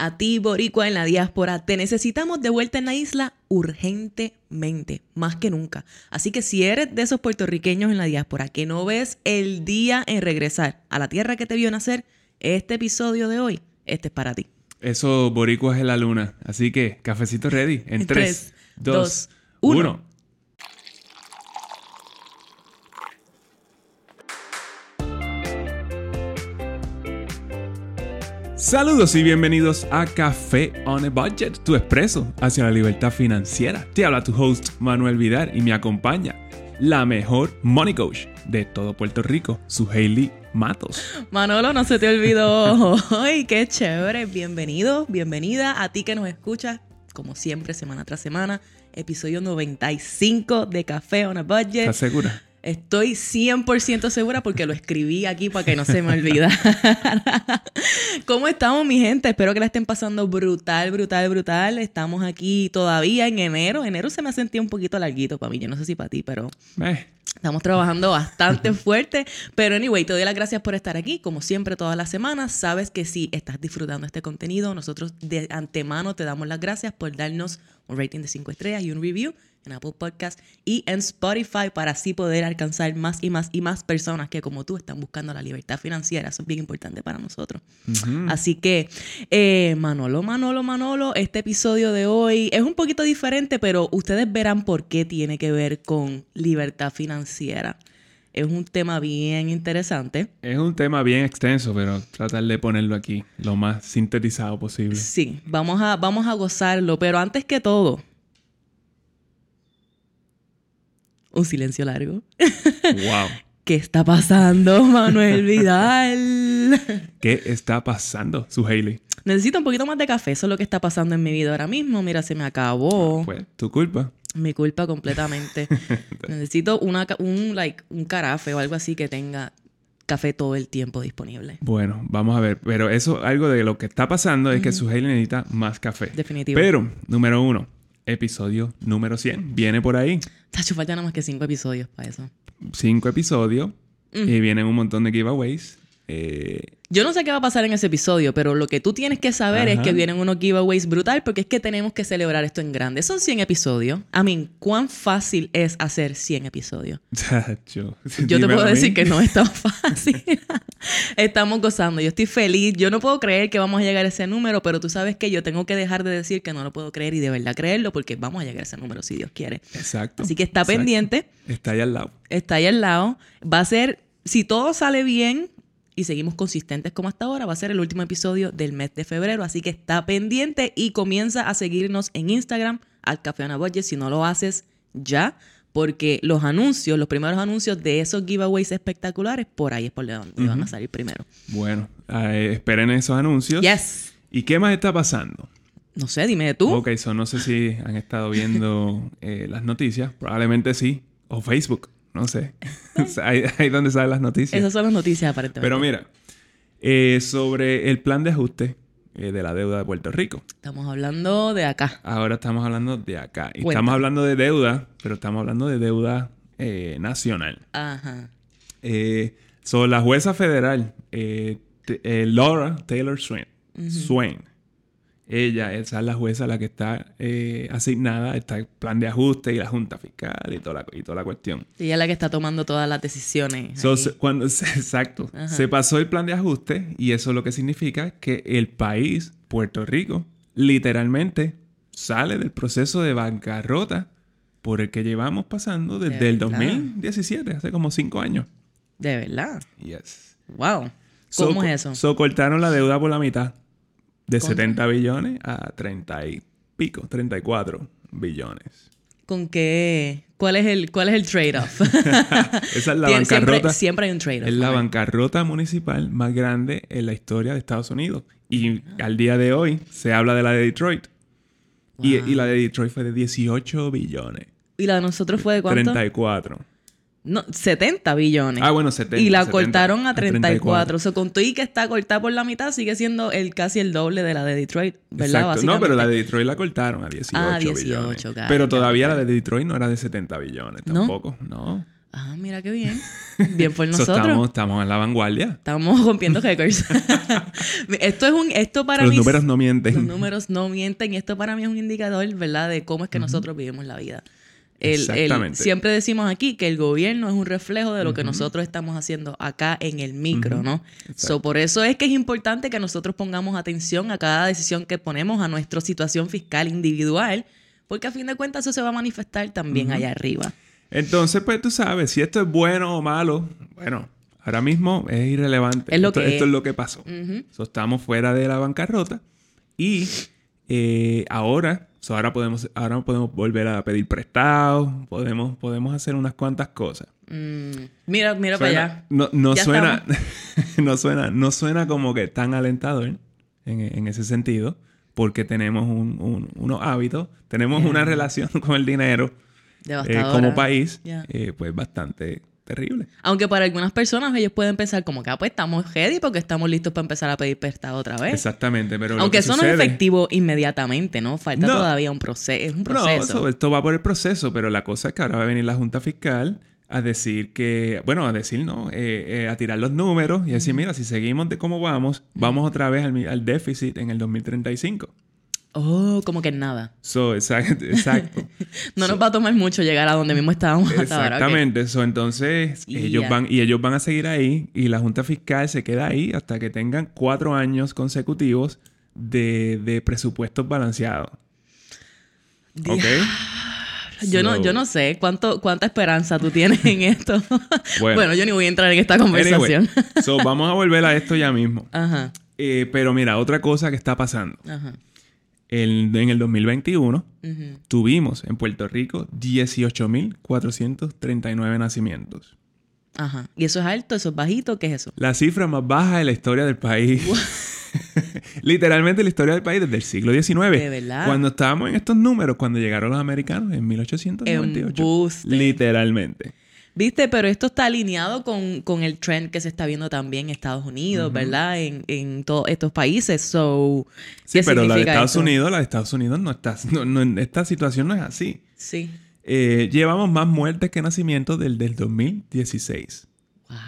A ti, Boricua, en la diáspora, te necesitamos de vuelta en la isla urgentemente, más que nunca. Así que si eres de esos puertorriqueños en la diáspora que no ves el día en regresar a la tierra que te vio nacer, este episodio de hoy, este es para ti. Eso, Boricua es la luna. Así que, cafecito ready. En 3, 2, 1. Saludos y bienvenidos a Café on a Budget, tu expreso hacia la libertad financiera. Te habla tu host Manuel Vidal y me acompaña la mejor money coach de todo Puerto Rico, su Hailey Matos. Manolo, no se te olvidó. ¡Ay, qué chévere! Bienvenido, bienvenida a ti que nos escuchas, como siempre, semana tras semana. Episodio 95 de Café on a Budget. ¿Estás segura? Estoy 100% segura porque lo escribí aquí para que no se me olvide. ¿Cómo estamos, mi gente? Espero que la estén pasando brutal, brutal, brutal. Estamos aquí todavía en enero. Enero se me ha sentido un poquito larguito para mí. Yo no sé si para ti, pero Eh, Estamos trabajando bastante fuerte, pero anyway, te doy las gracias por estar aquí, como siempre todas las semanas. Sabes que si estás disfrutando este contenido, nosotros de antemano te damos las gracias por darnos un rating de 5 estrellas y un review en Apple Podcast y en Spotify para así poder alcanzar más y más y más personas que como tú están buscando la libertad financiera. Eso es bien importante para nosotros. Así que, eh, Manolo, Manolo, Manolo, este episodio de hoy es un poquito diferente, pero ustedes verán por qué tiene que ver con libertad financiera. Es un tema bien interesante. es un tema bien extenso, pero tratar de ponerlo aquí lo más sintetizado posible. Sí, vamos a, vamos a gozarlo, pero antes que todo, un silencio largo. ¡Wow! ¿Qué está pasando, Manuel Vidal? ¿Qué está pasando, su Hailey? Necesito un poquito más de café, eso es lo que está pasando en mi vida ahora mismo. Mira, se me acabó. Pues, tu culpa. Mi culpa completamente. Necesito una, un, like, un carafe o algo así que tenga café todo el tiempo disponible. Bueno, vamos a ver. Pero eso, algo de lo que está pasando es que su necesita más café. Definitivo. Pero, número uno, episodio número 100. Viene por ahí. Tacho, falta nada más que cinco episodios para eso. Cinco episodios. Y vienen un montón de giveaways. Eh, Yo no sé qué va a pasar en ese episodio, pero lo que tú tienes que saber es que vienen unos giveaways brutal porque es que tenemos que celebrar esto en grande. Son 100 episodios. I mean, ¿cuán fácil es hacer 100 episodios? Yo te puedo decir que no es tan fácil. Estamos gozando. Yo estoy feliz. Yo no puedo creer que vamos a llegar a ese número, pero tú sabes que yo tengo que dejar de decir que no lo puedo creer y de verdad creerlo porque vamos a llegar a ese número si Dios quiere. Exacto. Así que está exacto. pendiente. Está ahí al lado. está ahí al lado. Va a ser, si todo sale bien y seguimos consistentes como hasta ahora, va a ser el último episodio del mes de febrero. Así que está pendiente y comienza a seguirnos en Instagram al Café Ana si no lo haces ya. Porque los anuncios, los primeros anuncios de esos giveaways espectaculares, por ahí es por donde van a salir primero. Bueno, eh, esperen esos anuncios. Yes. ¿Y qué más está pasando? No sé, dime tú. Ok, so no sé si han estado viendo eh, las noticias. Probablemente sí. O Facebook. No sé. Ahí, ahí donde salen las noticias. Esas son las noticias aparentemente. Pero mira, eh, sobre el plan de ajuste eh, de la deuda de Puerto Rico. Estamos hablando de acá. Ahora estamos hablando de acá. Y estamos hablando de deuda, pero estamos hablando de deuda eh, nacional. Ajá. Eh, so, la jueza federal, Laura Taylor Swain, Swain, ella, esa es la jueza la que está eh, asignada, está el plan de ajuste y la junta fiscal y toda la, y toda la cuestión. Y ella es la que está tomando todas las decisiones. So, cuando, se- exacto. Ajá. Se pasó el plan de ajuste y eso lo que significa que el país, Puerto Rico, literalmente sale del proceso de bancarrota por el que llevamos pasando desde ¿De el verdad? 2017, hace como cinco años. De verdad. Yes. Wow. ¿Cómo es eso? So cortaron la deuda por la mitad. De ¿Contra? 70 billones a 30 y pico, 34 billones. ¿Con qué? ¿Cuál es el, cuál es el trade-off? Esa es la siempre, bancarrota. siempre hay un trade-off. Es la bancarrota municipal más grande en la historia de Estados Unidos. Y al día de hoy se habla de la de Detroit. Y, y la de Detroit fue de 18 billones. ¿Y la de nosotros fue de cuánto? 34. No, 70 billones. Ah, bueno, 70. y la 70, cortaron a a 34. O sea, con y que está cortada por la mitad, sigue siendo el casi el doble de la de Detroit, ¿verdad? Exacto. No, pero la de. Detroit la cortaron a 18, Ah, 18, billones. it, Pero todavía la de Detroit no era de 70 billones ¿No? tampoco. No. Ah, mira qué bien. Bien por So, nosotros. estamos, estamos en la vanguardia. Estamos rompiendo récords. esto es un, esto para Los mí. números no mienten. Los números no mienten y esto para mí es un indicador, ¿verdad? De cómo es que nosotros vivimos la vida. El- el- siempre decimos aquí que el gobierno es un reflejo de lo que nosotros estamos haciendo acá en el micro, ¿no? So, por eso es que es importante que nosotros pongamos atención a cada decisión que ponemos a nuestra situación fiscal individual, porque a fin de cuentas eso se va a manifestar también allá arriba. Entonces, pues tú sabes, si esto es bueno o malo, bueno, ahora mismo es irrelevante. Es lo esto, que esto es. es lo que pasó. So, estamos fuera de la bancarrota y eh, ahora, so, ahora, podemos, ahora podemos volver a pedir prestado, podemos, podemos hacer unas cuantas cosas. Mm, mira, mira Suena- para allá. No, no suena, no suena, no suena como que tan alentador en, en ese sentido, porque tenemos un- un- unos hábitos, tenemos una relación con el dinero eh, como país, eh, pues bastante terrible. Aunque para algunas personas ellos pueden pensar como que, ah, pues estamos ready porque estamos listos para empezar a pedir prestado otra vez. Exactamente, pero Aunque que eso no es efectivo inmediatamente, ¿no? Falta No. todavía un proceso. Es un proceso. eso- esto va por el proceso, pero la cosa es que ahora va a venir la Junta Fiscal a decir que, bueno, a decir no, eh, eh, a tirar los números y decir, mira, si seguimos de cómo vamos, vamos otra vez al déficit en el 2035. Oh, como que nada. So, exacto. exacto. No nos va a tomar mucho llegar a donde mismo estábamos hasta ahora. ok. Exactamente. So, entonces, Yeah. ellos van, y ellos van a seguir ahí, y la Junta Fiscal se queda ahí hasta que tengan cuatro años consecutivos de, de presupuestos balanceados. ¿Ok? Yo, no, yo no sé cuánto, cuánta esperanza tú tienes en esto. Bueno. bueno, yo ni voy a entrar en esta conversación. Anyway, so, vamos a volver a esto ya mismo. Ajá, Eh, pero mira, otra cosa que está pasando. ajá. El- en el 2021 ujú. tuvimos en Puerto Rico 18.439 nacimientos. Ajá. ¿Y eso es alto? ¿Eso es bajito? ¿Qué es eso? La cifra más baja de la historia del país. Literalmente la historia del país desde el siglo XIX. ¿De verdad? Cuando estábamos en estos números, cuando llegaron los americanos en 1898. Embuste. Literalmente. Viste, pero esto está alineado con, con el trend que se está viendo también en Estados Unidos, ¿verdad? En, en todos estos países. So, Sí, ¿qué pero la de Estados esto? Unidos, la de Estados Unidos no está... no- no- esta situación no es así. Sí. Eh, llevamos más muertes que nacimientos del, del 2016. Wow.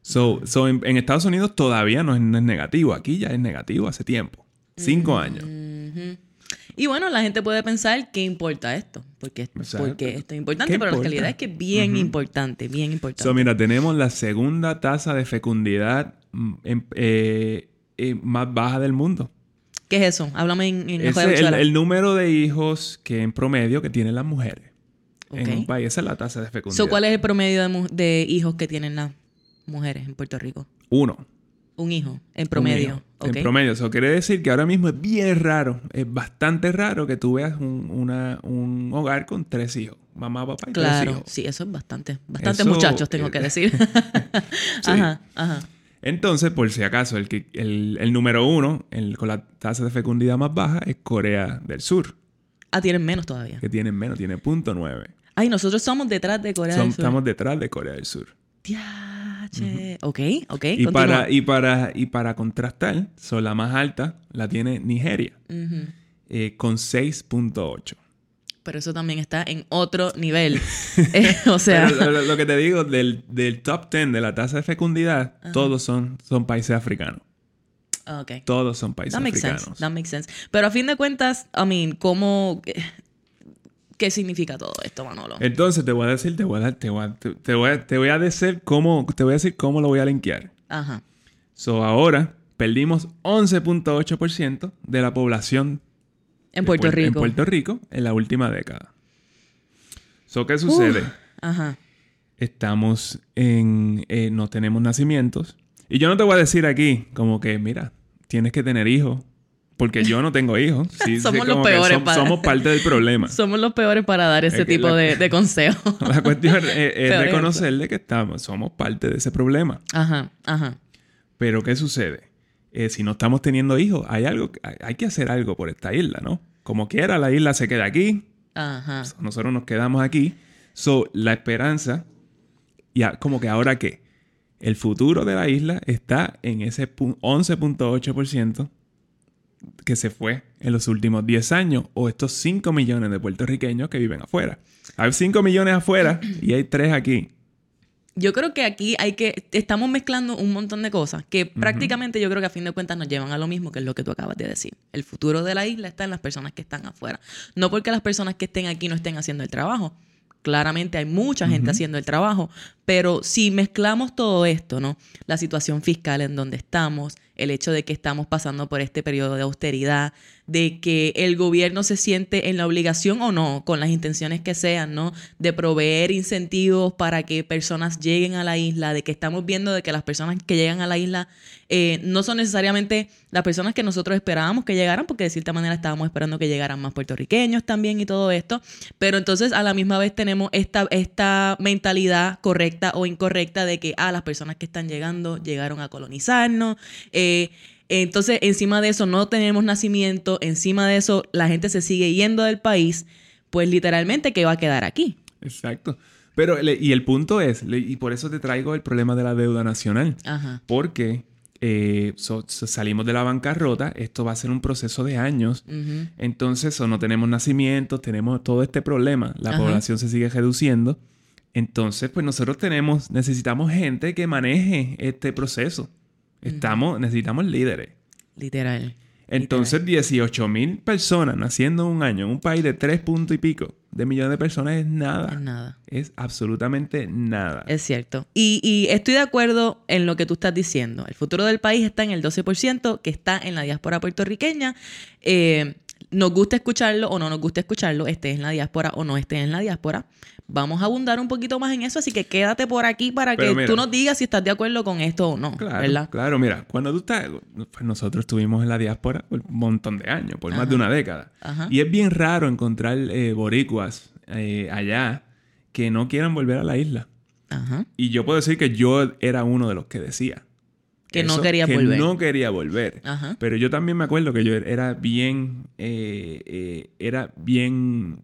So, so en, en Estados Unidos todavía no es, no es negativo. Aquí ya es negativo hace tiempo. Cinco Mm. años. Y bueno, la gente puede pensar qué importa esto, porque, porque esto es importante, ¿Qué pero la importa? realidad es que es bien importante, bien importante. So, mira, tenemos la segunda tasa de fecundidad mm, en- eh, eh, más baja del mundo. ¿Qué es eso? Háblame en, en Ese de el, el número de hijos que en promedio que tienen las mujeres. En un país, esa es la tasa de fecundidad. So, ¿Cuál es el promedio de hijos que tienen las mujeres en Puerto Rico? Uno. Un hijo, en promedio. hijo. En promedio. Eso quiere decir que ahora mismo es bien raro, es bastante raro que tú veas un, una- un hogar con tres hijos. Mamá, papá y tres Claro, hijos. sí, eso es bastante. Bastantes muchachos, tengo que decir. Sí. Ajá, ajá. Entonces, por si acaso, el, que, el, el número uno el- con la tasa de fecundidad más baja es Corea del Sur, Ah, tienen menos todavía. que tiene menos, tiene punto nueve. Ay, nosotros somos detrás de Corea Som- del Sur. Estamos detrás de Corea del Sur. Diache. Ok, ok. Y continúa. para, y, para, y para contrastar, son la más alta la tiene Nigeria, Ujú. eh, con 6.8. Pero eso también está en otro nivel. Eh, o sea, Pero lo, lo que te digo, del, del top 10 de la tasa de fecundidad, todos son, son países africanos. ok. Todos son países That makes africanos. sense. That makes sense. Pero a fin de cuentas, I mean, ¿cómo... qué- ¿Qué significa todo esto, Manolo? Entonces te voy a decir, te voy a, dar- te voy a, te, te voy a, te voy a decir cómo, te voy a decir cómo lo voy a linkear. Ajá. So ahora perdimos 11.8% de la población En Puerto Puer- Rico. en Puerto Rico en la última década. So, ¿qué sucede? Ajá. Estamos en... eh, no tenemos nacimientos. Y yo no te voy a decir aquí como que, mira, tienes que tener hijos. Porque yo no tengo hijos. Sí, sí, Somos los peores som- para- somos parte del problema. Somos los peores para dar ese Es tipo la- de, de consejos. La cuestión es, reconocerle que estamos, somos parte de ese problema. Ajá, ajá. Pero ¿qué sucede? Eh, si no estamos teniendo hijos, hay algo, hay, hay que hacer algo por esta isla, ¿no? Como quiera, la isla se queda aquí, Ajá. nosotros nos quedamos aquí. So, la esperanza, ya como que ahora qué, el futuro de la isla está en ese pu- 11.8% que se fue en los últimos 10 años, o estos 5 millones de puertorriqueños que viven afuera. Hay 5 millones afuera y hay 3 aquí. yo creo que aquí hay que, estamos mezclando un montón de cosas que prácticamente yo creo que a fin de cuentas nos llevan a lo mismo que es lo que tú acabas de decir. El futuro de la isla está en las personas que están afuera. No porque las personas que estén aquí no estén haciendo el trabajo. Claramente hay mucha gente haciendo el trabajo, pero si mezclamos todo esto, ¿no? La situación fiscal en donde estamos, el hecho de que estamos pasando por este periodo de austeridad, de que el gobierno se siente en la obligación o no, con las intenciones que sean, ¿no? De proveer incentivos para que personas lleguen a la isla, de que estamos viendo de que las personas que llegan a la isla eh, no son necesariamente las personas que nosotros esperábamos que llegaran, porque de cierta manera estábamos esperando que llegaran más puertorriqueños también y todo esto, pero entonces a la misma vez tenemos esta, esta mentalidad correcta o incorrecta de que, ah, las personas que están llegando llegaron a colonizarnos. Eh, entonces, encima de eso no tenemos nacimiento, encima de eso la gente se sigue yendo del país, pues literalmente que va a quedar aquí. Exacto. Pero, y el punto es, y por eso te traigo el problema de la deuda nacional, Ajá. porque eh, salimos de la bancarrota, esto va a ser un proceso de años, entonces no tenemos nacimiento, tenemos todo este problema, la población se sigue reduciendo, entonces pues nosotros tenemos, necesitamos gente que maneje este proceso. Estamos, necesitamos líderes. Literal. Entonces, 18 mil personas naciendo en un año en un país de tres puntos y pico de millones de personas es nada. Es nada. Es absolutamente nada. Es cierto. Y, y, estoy de acuerdo en lo que tú estás diciendo. El futuro del país está en el 12% que está en la diáspora puertorriqueña. Eh, nos gusta escucharlo o no nos gusta escucharlo, estés en la diáspora o no estés en la diáspora. Vamos a abundar un poquito más en eso, así que quédate por aquí para que tú nos digas si estás de acuerdo con esto o no. Claro, ¿verdad? claro, mira, cuando tú estás, pues nosotros estuvimos en la diáspora por un montón de años, por más de una década. Y es bien raro encontrar eh, boricuas eh, allá que no quieran volver a la isla. Ajá. Y yo puedo decir que yo era uno de los que decía. Que no quería que volver. no quería volver. Ajá. Pero yo también me acuerdo que yo era bien, eh, eh, era bien,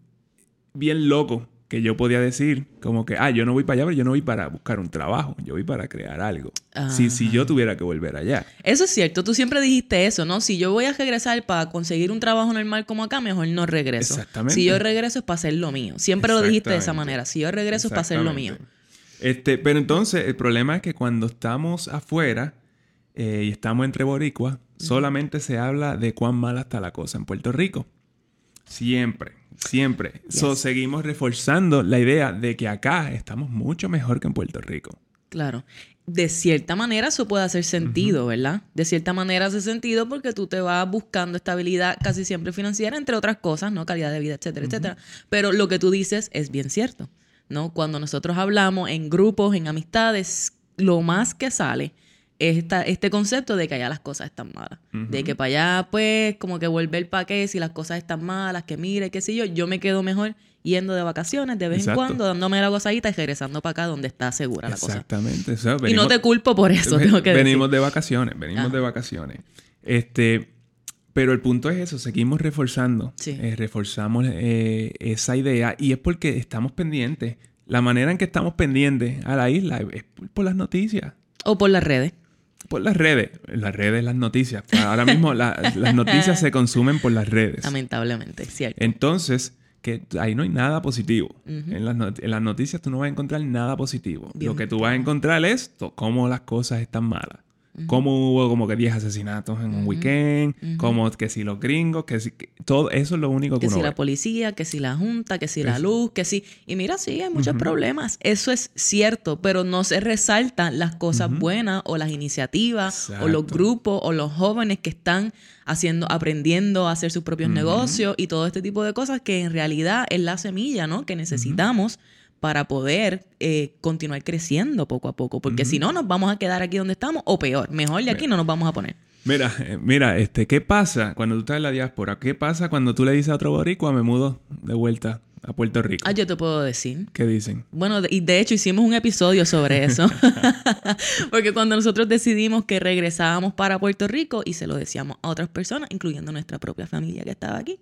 bien loco que yo podía decir como que, ah, yo no voy para allá, pero yo no voy para buscar un trabajo, yo voy para crear algo. Si, si yo tuviera que volver allá. Eso es cierto, tú siempre dijiste eso, ¿no? Si yo voy a regresar para conseguir un trabajo normal como acá, mejor no regreso. Exactamente. Si yo regreso es para hacer lo mío. Siempre lo dijiste de esa manera. Si yo regreso es para hacer lo mío. Este, pero entonces el problema es que cuando estamos afuera eh, y estamos entre boricuas, solamente se habla de cuán mala está la cosa en Puerto Rico. Siempre, siempre. So, seguimos reforzando la idea de que acá estamos mucho mejor que en Puerto Rico. Claro. De cierta manera eso puede hacer sentido, ¿verdad? De cierta manera hace sentido porque tú te vas buscando estabilidad casi siempre financiera, entre otras cosas, ¿no? Calidad de vida, etcétera, etcétera. Pero lo que tú dices es bien cierto, ¿no? Cuando nosotros hablamos en grupos, en amistades, lo más que sale esta, este concepto de que allá las cosas están malas. De que para allá, pues, como que volver para qué, si las cosas están malas, que mire, qué sé yo, yo me quedo mejor yendo de vacaciones de vez Exacto. en cuando, dándome la gozadita y regresando para acá donde está segura la cosa. Exactamente. O sea, y no te culpo por eso, tengo que venimos decir. de vacaciones, venimos Ajá. de vacaciones. Este, pero el punto es eso, seguimos reforzando, Sí. eh, reforzamos eh, esa idea y es porque estamos pendientes. La manera en que estamos pendientes a la isla es por las noticias, O por las redes. Por las redes, las redes, las noticias. Ahora mismo la- las noticias se consumen por las redes. Lamentablemente, cierto. Entonces, que ahí no hay nada positivo. en, las en las noticias tú no vas a encontrar nada positivo. Bien Lo que tú vas a encontrar es cómo las cosas están malas. Cómo hubo como que 10 asesinatos en un weekend, como que si los gringos, que si... que- todo eso es lo único que, Que uno si la policía, que si la junta, que si la luz, que si... Y mira, sí, hay muchos problemas. Eso es cierto, pero no se resaltan las cosas buenas o las iniciativas o los grupos o los jóvenes que están haciendo, aprendiendo a hacer sus propios negocios y todo este tipo de cosas que en realidad es la semilla, ¿no? Que necesitamos para poder eh, continuar creciendo poco a poco. Porque si no, nos vamos a quedar aquí donde estamos o peor. Mejor de aquí no nos vamos a poner. Mira, eh, mira, este, ¿qué pasa cuando tú estás en la diáspora? ¿Qué pasa cuando tú le dices a otro boricua, me mudo de vuelta a Puerto Rico? Ah, yo te puedo decir. ¿Qué dicen? Bueno, de- y de hecho hicimos un episodio sobre eso. Porque cuando nosotros decidimos que regresábamos para Puerto Rico y se lo decíamos a otras personas, incluyendo nuestra propia familia que estaba aquí,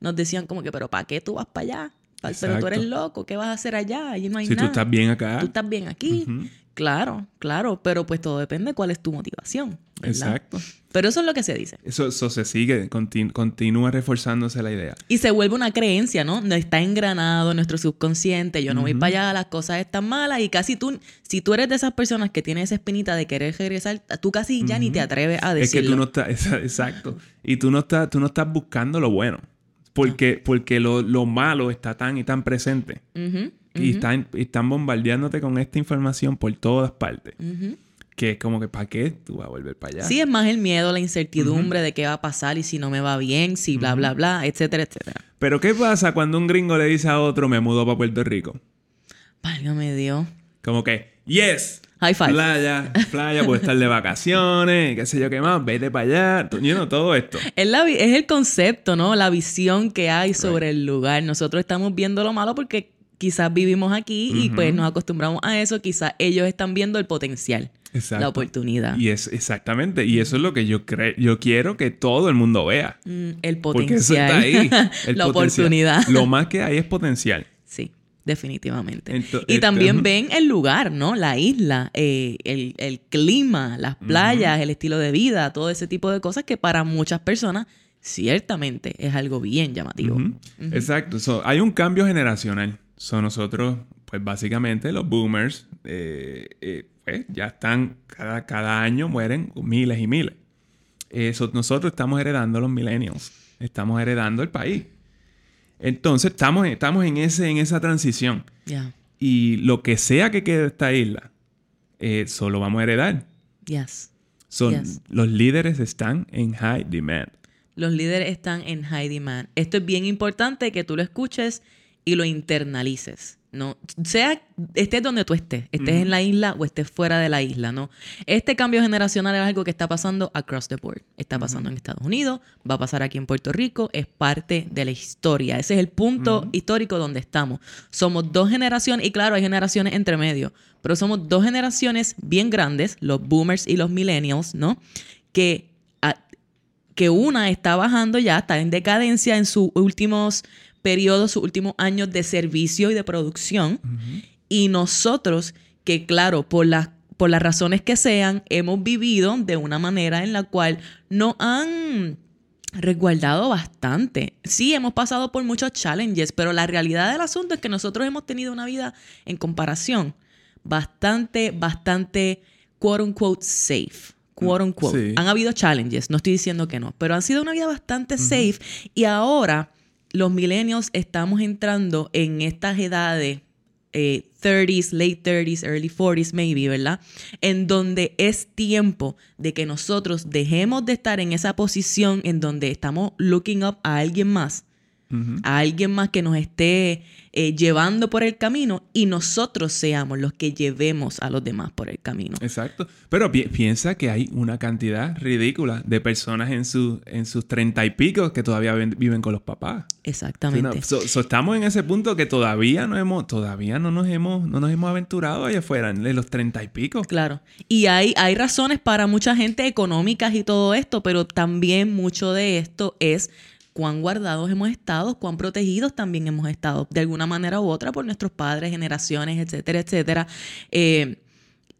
nos decían como que, pero ¿para qué tú vas para allá? Pero tú eres loco, ¿qué vas a hacer allá? Allí no hay Si tú nada. estás bien acá. Tú estás bien aquí. Claro, claro, pero pues todo depende de cuál es tu motivación. ¿verdad? Exacto. Pero eso es lo que se dice. Eso, eso se sigue, continu- continúa reforzándose la idea. Y se vuelve una creencia, ¿no? No Está engranado en nuestro subconsciente. Yo no voy para allá, las cosas están malas. Y casi tú, si tú eres de esas personas que tienen esa espinita de querer regresar, tú casi ya ni te atreves a Es que decirlo. tú no estás, exacto. Y tú no estás, tú no estás buscando lo bueno. Porque, porque lo, lo malo está tan y tan presente. Y están, y están bombardeándote con esta información por todas partes. Que es como que, ¿para qué tú vas a volver para allá? Sí, es más el miedo, la incertidumbre de qué va a pasar y si no me va bien, si bla, bla, bla, etcétera, etcétera. Pero ¿qué pasa cuando un gringo le dice a otro, me mudo para Puerto Rico? Válgame Dios. Como que, yes. High five. Playa, playa, puedes estar de vacaciones, qué sé yo qué más, vete para allá. You know, todo esto. Es, la es el concepto, ¿no? La visión que hay sobre el lugar. Nosotros estamos viendo lo malo porque quizás vivimos aquí y pues nos acostumbramos a eso. Quizás ellos están viendo el potencial, Exacto. la oportunidad, Y es exactamente, y eso es lo que yo creo, yo quiero que todo el mundo vea. Mm, el Porque eso potencial, está ahí. el la potencial. oportunidad. Lo más que hay es potencial. Sí, definitivamente. Y este, también ven el lugar, ¿no? La isla, eh, el, el clima, las playas, el estilo de vida, todo ese tipo de cosas que para muchas personas ciertamente es algo bien llamativo. Exacto. So, hay un cambio generacional. So, nosotros, pues básicamente los boomers, eh, eh, pues, ya están, cada, cada año mueren miles y miles. Nosotros estamos heredando los millennials. Estamos heredando el país. Entonces, estamos, estamos en, ese, en esa transición. Y lo que sea que quede de esta isla, eh, solo vamos a heredar. yes. Son, Yes. Los líderes están en high demand. Los líderes están en high demand. Esto es bien importante que tú lo escuches y lo internalices. ¿No? Sea, estés donde tú estés, estés en la isla o estés fuera de la isla, ¿no? Este cambio generacional es algo que está pasando across the board. Está pasando en Estados Unidos, va a pasar aquí en Puerto Rico, es parte de la historia. Ese es el punto histórico donde estamos. Somos dos generaciones, y claro, hay generaciones entre medio, pero somos dos generaciones bien grandes, los boomers y los millennials, ¿no? Que a- que una está bajando ya, está en decadencia en sus últimos periodos, sus últimos años de servicio y de producción. Y nosotros, que claro, por las, por las razones que sean, hemos vivido de una manera en la cual no han resguardado bastante. Sí, hemos pasado por muchos challenges, pero la realidad del asunto es que nosotros hemos tenido una vida en comparación bastante, bastante, quote unquote, safe. Quote unquote. Sí. Han habido challenges, no estoy diciendo que no, pero han sido una vida bastante safe. Y ahora los millennials estamos entrando en estas edades, eh, 30s, late 30s, early 40s, maybe, ¿verdad? En donde es tiempo de que nosotros dejemos de estar en esa posición en donde estamos looking up a alguien más, A alguien más que nos esté eh, llevando por el camino y nosotros seamos los que llevemos a los demás por el camino. Exacto. Pero pi- piensa que hay una cantidad ridícula de personas en, su, en sus treinta y pico que todavía ven- viven con los papás. Exactamente. So- so estamos en ese punto que todavía no hemos, todavía no nos hemos, no nos hemos aventurado allá afuera, de los treinta y pico. Claro. Y hay, hay razones para mucha gente económicas y todo esto, pero también mucho de esto es cuán guardados hemos estado, cuán protegidos también hemos estado, de alguna manera u otra, por nuestros padres, generaciones, etcétera, etcétera. Eh,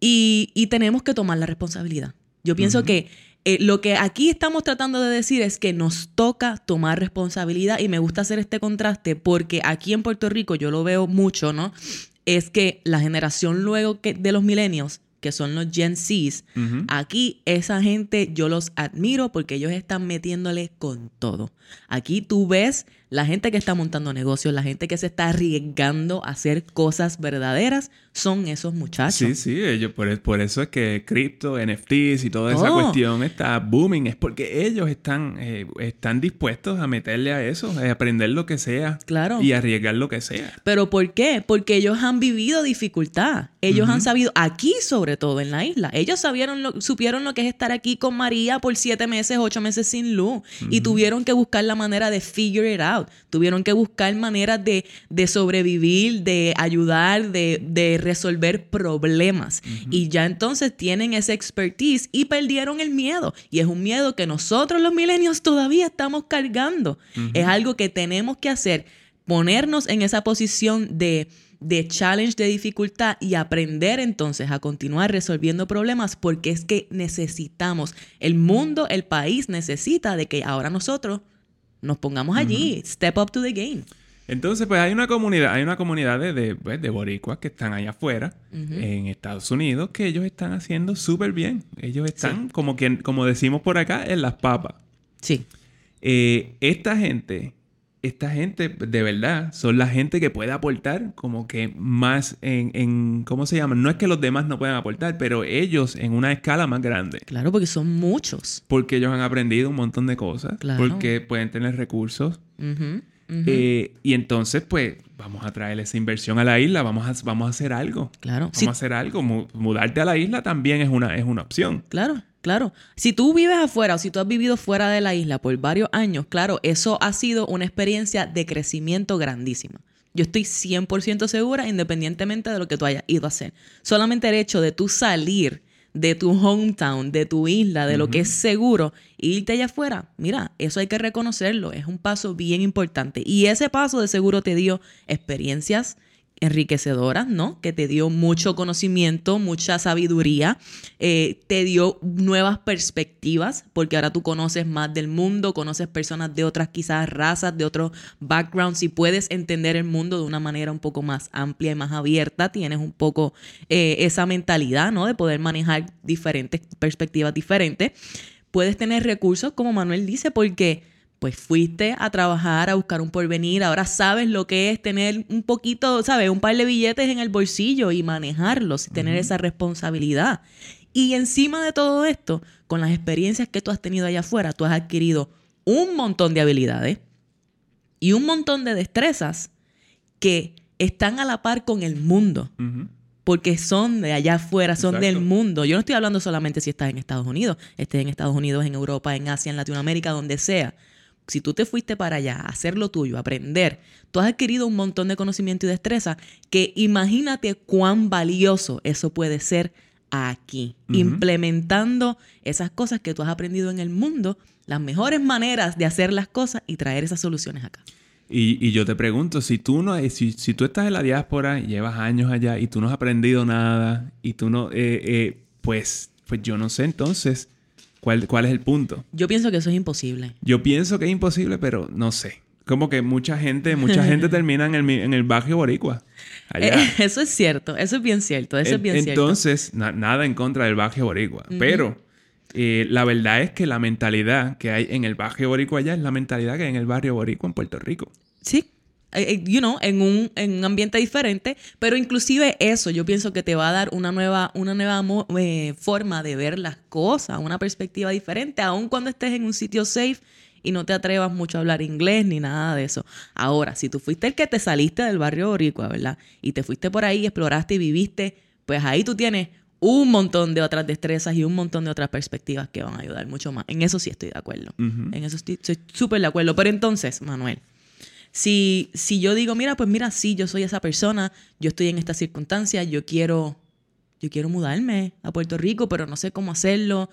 y, y tenemos que tomar la responsabilidad. Yo pienso que eh, lo que aquí estamos tratando de decir es que nos toca tomar responsabilidad y me gusta hacer este contraste porque aquí en Puerto Rico yo lo veo mucho, ¿no? Es que la generación luego que, de los millennials, que son los Gen Zs, aquí esa gente yo los admiro porque ellos están metiéndole con todo. Aquí tú ves la gente que está montando negocios, la gente que se está arriesgando a hacer cosas verdaderas, son esos muchachos. Sí, sí, ellos, por, e- por eso es que cripto, NFTs y toda esa cuestión está booming. Es porque ellos están, eh, están dispuestos a meterle a eso, a aprender lo que sea. Claro. Y arriesgar lo que sea. ¿Pero por qué? Porque ellos han vivido dificultad. Ellos han sabido, aquí sobre todo en la isla, ellos sabieron lo- supieron lo que es estar aquí con María por siete meses, ocho meses sin luz. Y tuvieron que buscar la manera de figure it out. Tuvieron que buscar maneras de, de sobrevivir, de ayudar, de, de resolver problemas. Y ya entonces tienen esa expertise y perdieron el miedo. Y es un miedo que nosotros los milenios todavía estamos cargando. Es algo que tenemos que hacer ponernos en esa posición de, de challenge, de dificultad y aprender entonces a continuar resolviendo problemas porque es que necesitamos, el mundo, el país necesita de que ahora nosotros nos pongamos allí, step up to the game. Entonces, pues hay una comunidad, hay una comunidad de, de, pues, de boricuas que están allá afuera, en Estados Unidos, que ellos están haciendo súper bien. Ellos están, como, que, como decimos por acá, en las papas. Sí. Eh, esta gente, esta gente, de verdad, son la gente que puede aportar como que más en, en, ¿cómo se llama? No es que los demás no puedan aportar, pero ellos en una escala más grande. Claro, porque son muchos. Porque ellos han aprendido un montón de cosas. Claro. Porque pueden tener recursos. Eh, y entonces, pues, vamos a traer esa inversión a la isla, vamos a, vamos a hacer algo. Claro. Vamos Sí. a hacer algo. Mu- mudarte a la isla también es una, es una opción. Claro, claro. Si tú vives afuera o si tú has vivido fuera de la isla por varios años, claro, eso ha sido una experiencia de crecimiento grandísima. Yo estoy 100% segura, independientemente de lo que tú hayas ido a hacer. Solamente el hecho de tú salir de tu hometown, de tu isla, de lo que es seguro, e irte allá afuera, mira, eso hay que reconocerlo. Es un paso bien importante. Y ese paso de seguro te dio experiencias enriquecedoras, ¿no? Que te dio mucho conocimiento, mucha sabiduría, eh, te dio nuevas perspectivas, porque ahora tú conoces más del mundo, conoces personas de otras quizás razas, de otros backgrounds, y puedes entender el mundo de una manera un poco más amplia y más abierta, tienes un poco eh, esa mentalidad, ¿no? De poder manejar diferentes perspectivas diferentes. Puedes tener recursos, como Manuel dice, porque pues fuiste a trabajar, a buscar un porvenir, ahora sabes lo que es tener un poquito, ¿sabes? Un par de billetes en el bolsillo y manejarlos y tener esa responsabilidad. Y encima de todo esto, con las experiencias que tú has tenido allá afuera, tú has adquirido un montón de habilidades y un montón de destrezas que están a la par con el mundo porque son de allá afuera, son Exacto. del mundo. Yo no estoy hablando solamente si estás en Estados Unidos, estés en Estados Unidos, en Europa, en Asia, en Latinoamérica, donde sea. Si tú te fuiste para allá a hacer lo tuyo, a aprender, tú has adquirido un montón de conocimiento y destreza que imagínate cuán valioso eso puede ser aquí, implementando esas cosas que tú has aprendido en el mundo, las mejores maneras de hacer las cosas y traer esas soluciones acá. Y, y yo te pregunto, si tú no, si, si tú estás en la diáspora y llevas años allá y tú no has aprendido nada y tú no, eh, eh, pues, pues yo no sé entonces cuál, cuál es el punto. Yo pienso que eso es imposible. Yo pienso que es imposible, pero no sé. Como que mucha gente, mucha gente termina en el, en el barrio boricua. Allá. Eh, eso es cierto, eso es bien cierto, eso es En- bien cierto. Entonces, na- nada en contra del barrio boricua. Pero eh, la verdad es que la mentalidad que hay en el barrio boricua allá es la mentalidad que hay en el barrio boricua en Puerto Rico. Sí. Eh, eh, You know, en un, en un ambiente diferente, pero inclusive eso yo pienso que te va a dar una nueva, una nueva eh, forma de ver las cosas, una perspectiva diferente, aun cuando estés en un sitio safe y no te atrevas mucho a hablar inglés ni nada de eso. Ahora, si tú fuiste el que te saliste del barrio boricua, ¿verdad? Y te fuiste por ahí, exploraste y viviste, pues ahí tú tienes un montón de otras destrezas y un montón de otras perspectivas que van a ayudar mucho más. En eso sí estoy de acuerdo. En eso estoy estoy súper de acuerdo. Pero entonces, Manuel, si, si yo digo, mira, pues mira, sí, yo soy esa persona, yo estoy en esta circunstancia, yo quiero, yo quiero mudarme a Puerto Rico, pero no sé cómo hacerlo.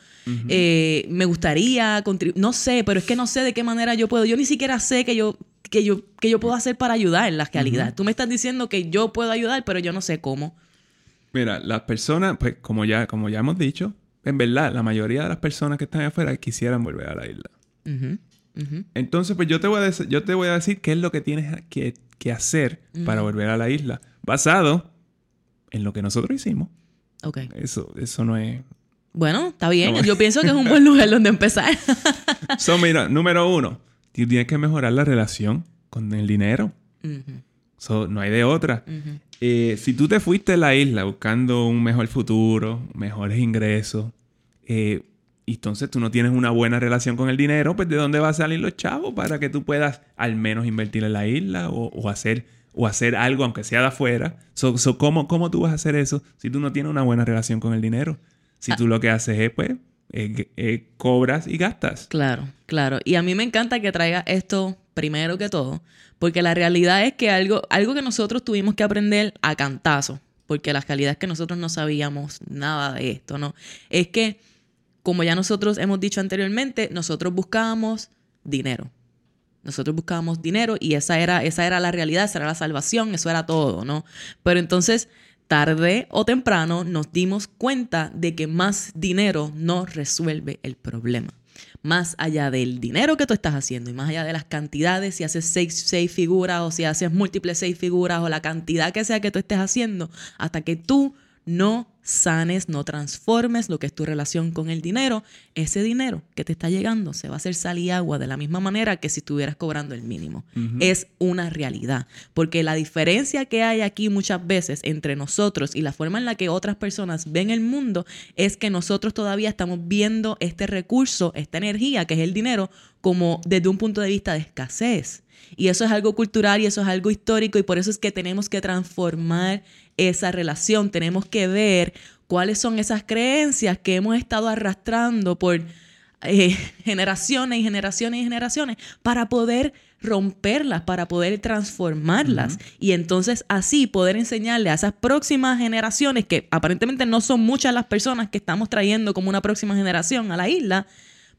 Eh, me gustaría contribuir, no sé, pero es que no sé de qué manera yo puedo. Yo ni siquiera sé que yo, que yo, que yo puedo hacer para ayudar en la realidad. Tú me estás diciendo que yo puedo ayudar, pero yo no sé cómo. Mira, las personas, pues como ya, como ya hemos dicho, en verdad, la mayoría de las personas que están afuera quisieran volver a la isla. Entonces, pues yo te voy a, yo te voy a decir qué es lo que tienes que, que hacer para volver a la isla, basado en lo que nosotros hicimos. Ok. Eso, eso no es... Bueno, está bien. No. Yo pienso que es un buen lugar donde empezar. So, mira, número uno, tienes que mejorar la relación con el dinero. Ujú, So, no hay de otra. Eh, si tú te fuiste a la isla buscando un mejor futuro, mejores ingresos, eh, y entonces tú no tienes una buena relación con el dinero, pues ¿de dónde va a salir los chavos para que tú puedas al menos invertir en la isla o, o hacer, o hacer algo, aunque sea de afuera? So, so, ¿cómo, ¿Cómo tú vas a hacer eso si tú no tienes una buena relación con el dinero? Si tú lo que haces es, pues, eh, eh, cobras y gastas. Claro, claro. Y a mí me encanta que traiga esto primero que todo, porque la realidad es que algo, algo que nosotros tuvimos que aprender a cantazo, porque la realidad es que nosotros no sabíamos nada de esto, ¿no? Es que, como ya nosotros hemos dicho anteriormente, nosotros buscábamos dinero. Nosotros buscábamos dinero y esa era, esa era la realidad, esa era la salvación, eso era todo, ¿no? Pero entonces, tarde o temprano, nos dimos cuenta de que más dinero no resuelve el problema. Más allá del dinero que tú estás haciendo y más allá de las cantidades, si haces seis, seis figuras o si haces múltiples seis figuras o la cantidad que sea que tú estés haciendo, hasta que tú no sanes, no transformes lo que es tu relación con el dinero, ese dinero que te está llegando se va a hacer sal y agua de la misma manera que si estuvieras cobrando el mínimo. Es una realidad, porque la diferencia que hay aquí muchas veces entre nosotros y la forma en la que otras personas ven el mundo es que nosotros todavía estamos viendo este recurso, esta energía que es el dinero, como desde un punto de vista de escasez. Y eso es algo cultural y eso es algo histórico y por eso es que tenemos que transformar esa relación, tenemos que ver cuáles son esas creencias que hemos estado arrastrando por eh, generaciones y generaciones y generaciones para poder romperlas, para poder transformarlas. Y entonces así poder enseñarle a esas próximas generaciones, que aparentemente no son muchas las personas que estamos trayendo como una próxima generación a la isla,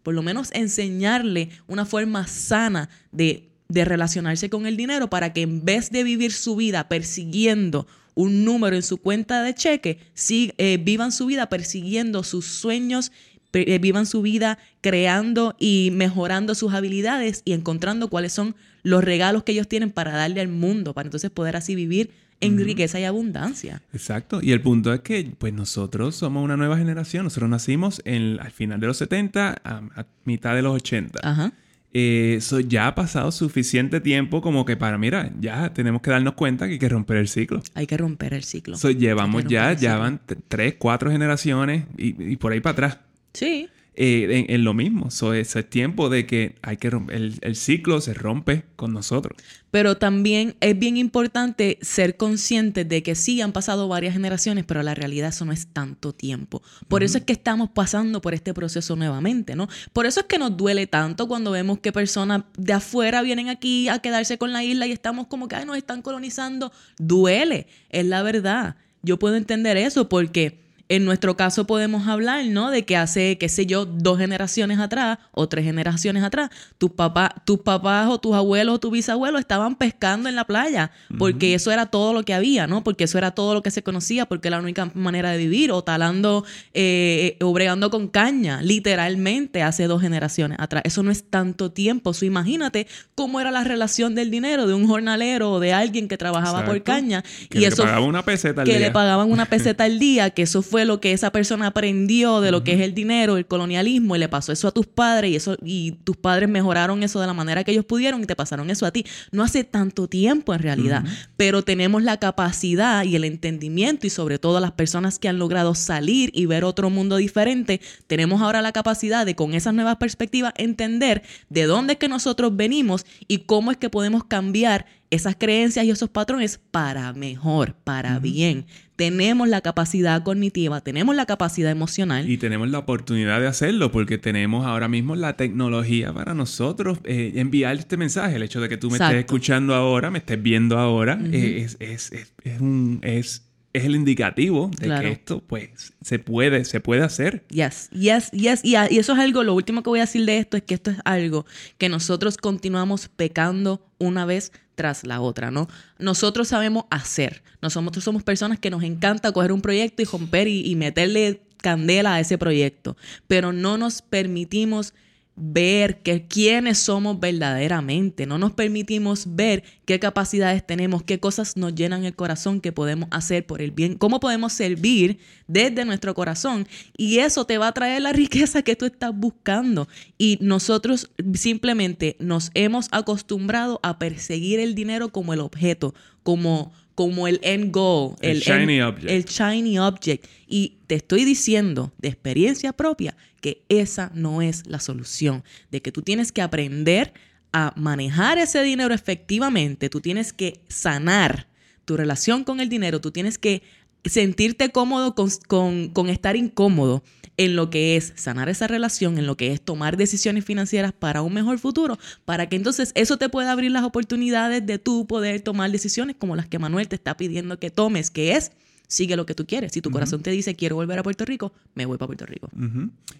por lo menos enseñarle una forma sana de, de relacionarse con el dinero para que en vez de vivir su vida persiguiendo un número en su cuenta de cheque, eh, vivan su vida persiguiendo sus sueños, eh, vivan su vida creando y mejorando sus habilidades y encontrando cuáles son los regalos que ellos tienen para darle al mundo, para entonces poder así vivir en riqueza y abundancia. Exacto. Y el punto es que, pues nosotros somos una nueva generación. Nosotros nacimos en, al final de los 70, a, a mitad de los 80. Ajá eso eh, ya ha pasado suficiente tiempo como que para, mira, ya tenemos que darnos cuenta que hay que romper el ciclo. Hay que romper el ciclo. llevamos ya, ya van tres, cuatro generaciones y, y por ahí para atrás. Sí. Eh, en, lo mismo. So, es tiempo de que hay que romper, el, ciclo se rompe con nosotros. Pero también es bien importante ser conscientes de que sí han pasado varias generaciones, pero la realidad eso no es tanto tiempo. Por eso es que estamos pasando por este proceso nuevamente, ¿no? Por eso es que nos duele tanto cuando vemos que personas de afuera vienen aquí a quedarse con la isla y estamos como que Ay, nos están colonizando. Duele, es la verdad. Yo puedo entender eso porque en nuestro caso podemos hablar, ¿no? De que hace, qué sé yo, dos generaciones atrás o tres generaciones atrás, tus papás, tus papás o tus abuelos o tus bisabuelos estaban pescando en la playa, porque eso era todo lo que había, ¿no? Porque eso era todo lo que se conocía, porque era la única manera de vivir, o talando eh, o bregando con caña, literalmente hace dos generaciones atrás. Eso no es tanto tiempo. So, imagínate cómo era la relación del dinero de un jornalero o de alguien que trabajaba por caña. Que y le pagaban una peseta al día. Que le pagaban una peseta al día, que eso fue lo que esa persona aprendió de lo que es el dinero, el colonialismo, y le pasó eso a tus padres, y, eso, y tus padres mejoraron eso de la manera que ellos pudieron y te pasaron eso a ti. No hace tanto tiempo en realidad, pero tenemos la capacidad y el entendimiento, y sobre todo las personas que han logrado salir y ver otro mundo diferente, tenemos ahora la capacidad de con esas nuevas perspectivas entender de dónde es que nosotros venimos y cómo es que podemos cambiar esas creencias y esos patrones para mejor, para bien. Tenemos la capacidad cognitiva, tenemos la capacidad emocional. Y tenemos la oportunidad de hacerlo porque tenemos ahora mismo la tecnología para nosotros eh, enviar este mensaje. El hecho de que tú me estés escuchando ahora, me estés viendo ahora, eh, es, es, es, es, un... Es, es el indicativo de que esto, pues, se puede, se puede hacer. Yes, yes, yes. Y, y, eso es algo, lo último que voy a decir de esto es que esto es algo que nosotros continuamos pecando una vez tras la otra, ¿no? Nosotros sabemos hacer. Nosotros somos personas que nos encanta coger un proyecto y romper y, y meterle candela a ese proyecto, pero no nos permitimos ver que quiénes somos verdaderamente, no nos permitimos ver qué capacidades tenemos, qué cosas nos llenan el corazón que podemos hacer por el bien, cómo podemos servir desde nuestro corazón. Y eso te va a traer la riqueza que tú estás buscando. Y nosotros simplemente nos hemos acostumbrado a perseguir el dinero como el objeto, como como el end goal, el, shiny object. El shiny object. Y te estoy diciendo de experiencia propia que esa no es la solución, de que tú tienes que aprender a manejar ese dinero efectivamente, tú tienes que sanar tu relación con el dinero, tú tienes que sentirte cómodo con, con estar incómodo en lo que es sanar esa relación, en lo que es tomar decisiones financieras para un mejor futuro, para que entonces eso te pueda abrir las oportunidades de tú poder tomar decisiones como las que Manuel te está pidiendo que tomes, que es sigue lo que tú quieres. Si tu corazón te dice quiero volver a Puerto Rico, me voy para Puerto Rico.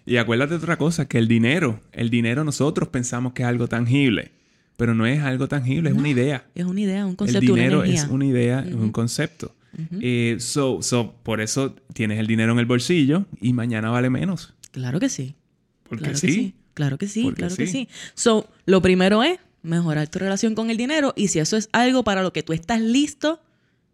Y acuérdate de otra cosa, que el dinero, el dinero nosotros pensamos que es algo tangible. pero no es algo tangible, es una idea. Es una idea, un concepto, el dinero una es una idea, es un concepto. Eh, so, so, por eso tienes el dinero en el bolsillo y mañana vale menos. Claro que sí. Porque claro sí. Que sí. Claro que sí, Porque claro que sí. So, lo primero es mejorar tu relación con el dinero y si eso es algo para lo que tú estás listo,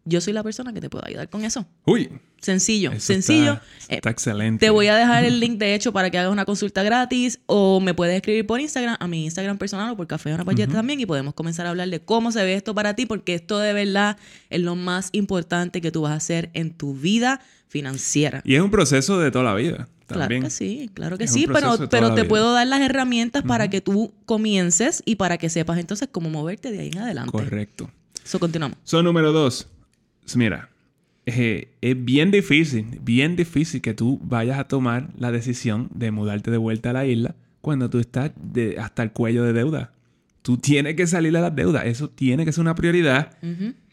yo soy la persona que te puedo ayudar con eso. Uy, Sencillo, eso sencillo. Está, Eh, excelente. te voy a dejar el link, de hecho, para que hagas una consulta gratis o me puedes escribir por Instagram, a mi Instagram personal o por Café Una Payeta también y podemos comenzar a hablar de cómo se ve esto para ti porque esto de verdad es lo más importante que tú vas a hacer en tu vida financiera. Y es un proceso de toda la vida. Claro que sí, claro que Es sí, de pero, te vida. puedo dar las herramientas para que tú comiences y para que sepas entonces cómo moverte de ahí en adelante. Correcto. Eso continuamos. So, número dos. Mira, eh, es bien difícil, bien difícil que tú vayas a tomar la decisión de mudarte de vuelta a la isla cuando tú estás de- hasta el cuello de deuda. Tú tienes que salir de las deudas. Eso tiene que ser una prioridad.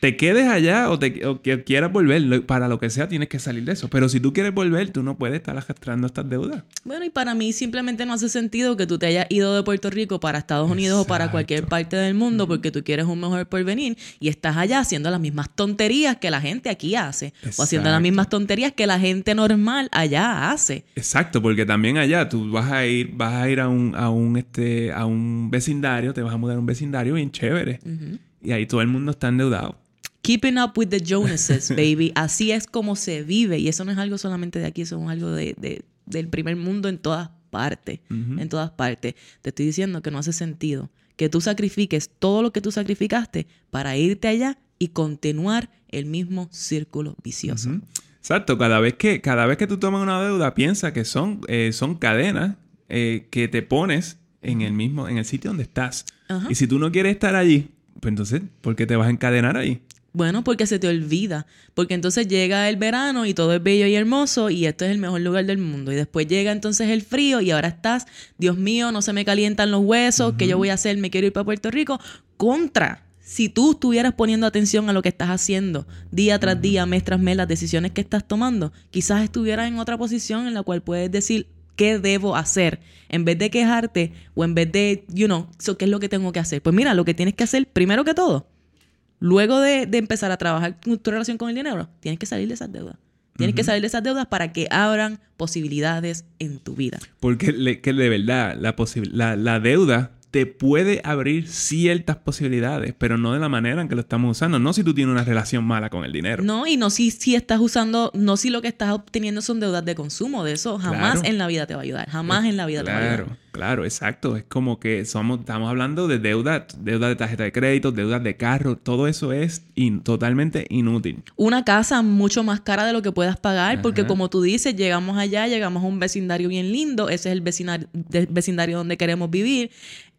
Te quedes allá o, te, o que quieras volver, para lo que sea, tienes que salir de eso. Pero si tú quieres volver, tú no puedes estar arrastrando estas deudas. Bueno, y para mí simplemente no hace sentido que tú te hayas ido de Puerto Rico para Estados Unidos o para cualquier parte del mundo porque tú quieres un mejor porvenir y estás allá haciendo las mismas tonterías que la gente aquí hace o haciendo las mismas tonterías que la gente normal allá hace. Exacto, porque también allá tú vas a ir, vas a ir a un, a un, este, a un vecindario, te vas a mudar a un vecindario bien chévere. Y ahí todo el mundo está endeudado. Keeping up with the Joneses, baby. Así es como se vive. Y eso no es algo solamente de aquí, eso es algo de, de- del primer mundo en todas partes. En todas partes. Te estoy diciendo que no hace sentido que tú sacrifiques todo lo que tú sacrificaste para irte allá y continuar el mismo círculo vicioso. Exacto, cada vez que, cada vez que tú tomas una deuda, piensa que son, eh, son cadenas eh, que te pones en el mismo, en el sitio donde estás. Y si tú no quieres estar allí, pues entonces, ¿por qué te vas a encadenar ahí? Bueno, porque se te olvida. Porque entonces llega el verano y todo es bello y hermoso y esto es el mejor lugar del mundo. Y después llega entonces el frío y ahora estás, Dios mío, no se me calientan los huesos, ¿qué yo voy a hacer? Me quiero ir para Puerto Rico. Contra. Si tú estuvieras poniendo atención a lo que estás haciendo día tras día, mes tras mes, las decisiones que estás tomando, quizás estuvieras en otra posición en la cual puedes decir qué debo hacer en vez de quejarte o en vez de, you know, so, ¿qué es lo que tengo que hacer? Pues mira, lo que tienes que hacer primero que todo Luego de, de empezar a trabajar tu, tu relación con el dinero, tienes que salir de esas deudas. Tienes que salir de esas deudas para que abran posibilidades en tu vida. Porque le- que de verdad la, la, la deuda te puede abrir ciertas posibilidades, pero no de la manera en que lo estamos usando. No si tú tienes una relación mala con el dinero. No, y no si, si estás usando, no si lo que estás obteniendo son deudas de consumo. De eso jamás Claro. en la vida te va a ayudar. Jamás en la vida te va a ayudar. Claro, claro, exacto. Es como que somos, estamos hablando de deuda, deuda de tarjeta de crédito, deudas de carro, todo eso es in- totalmente inútil. Una casa mucho más cara de lo que puedas pagar, porque como tú dices, llegamos allá, llegamos a un vecindario bien lindo, ese es el vecindario, de- vecindario donde queremos vivir.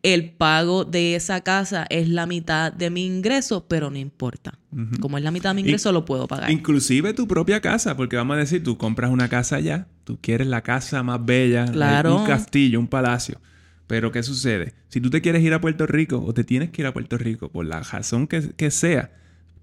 El pago de esa casa es la mitad de mi ingreso, pero no importa. Como es la mitad de mi ingreso, lo puedo pagar. Inclusive tu propia casa, porque vamos a decir, tú compras una casa allá, tú quieres la casa más bella, Claro. un castillo, un palacio. Pero ¿qué sucede? Si tú te quieres ir a Puerto Rico o te tienes que ir a Puerto Rico por la razón que, que sea,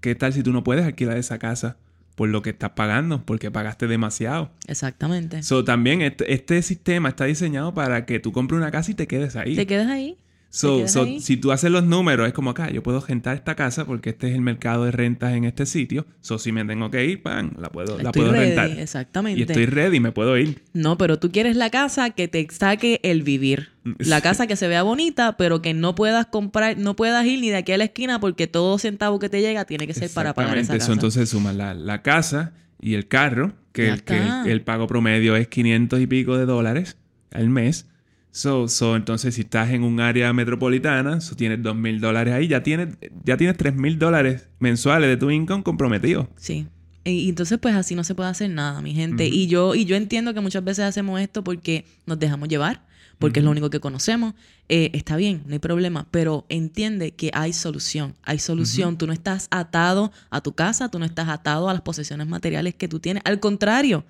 ¿qué tal si tú no puedes alquilar esa casa por lo que estás pagando? Porque pagaste demasiado. Exactamente. So, también este, este sistema está diseñado para que tú compres una casa y te quedes ahí. ¿Te quedas ahí? So, si tú haces los números, es como acá, yo puedo rentar esta casa porque este es el mercado de rentas en este sitio. So, si me tengo que ir, pan, la puedo, la Estoy puedo ready, rentar. exactamente. Y estoy ready, me puedo ir. No, pero tú quieres la casa que te saque el vivir. La casa que se vea bonita, pero que no puedas comprar, no puedas ir ni de aquí a la esquina porque todo centavo que te llega tiene que ser para pagar esa casa. So, entonces sumas la, la casa y el carro, que, Ya el, que está. el, el pago promedio es 500 y pico de dólares al mes. So, so, entonces, si estás en un área metropolitana, so, tienes 2 mil dólares ahí, ya tienes, ya tienes 3 mil dólares mensuales de tu income comprometido. Sí. Y entonces, pues así no se puede hacer nada, mi gente. Y yo, y yo entiendo que muchas veces hacemos esto porque nos dejamos llevar, porque es lo único que conocemos. Eh, está bien, no hay problema. Pero entiende que hay solución. Hay solución. Tú no estás atado a tu casa, tú no estás atado a las posesiones materiales que tú tienes. Al contrario,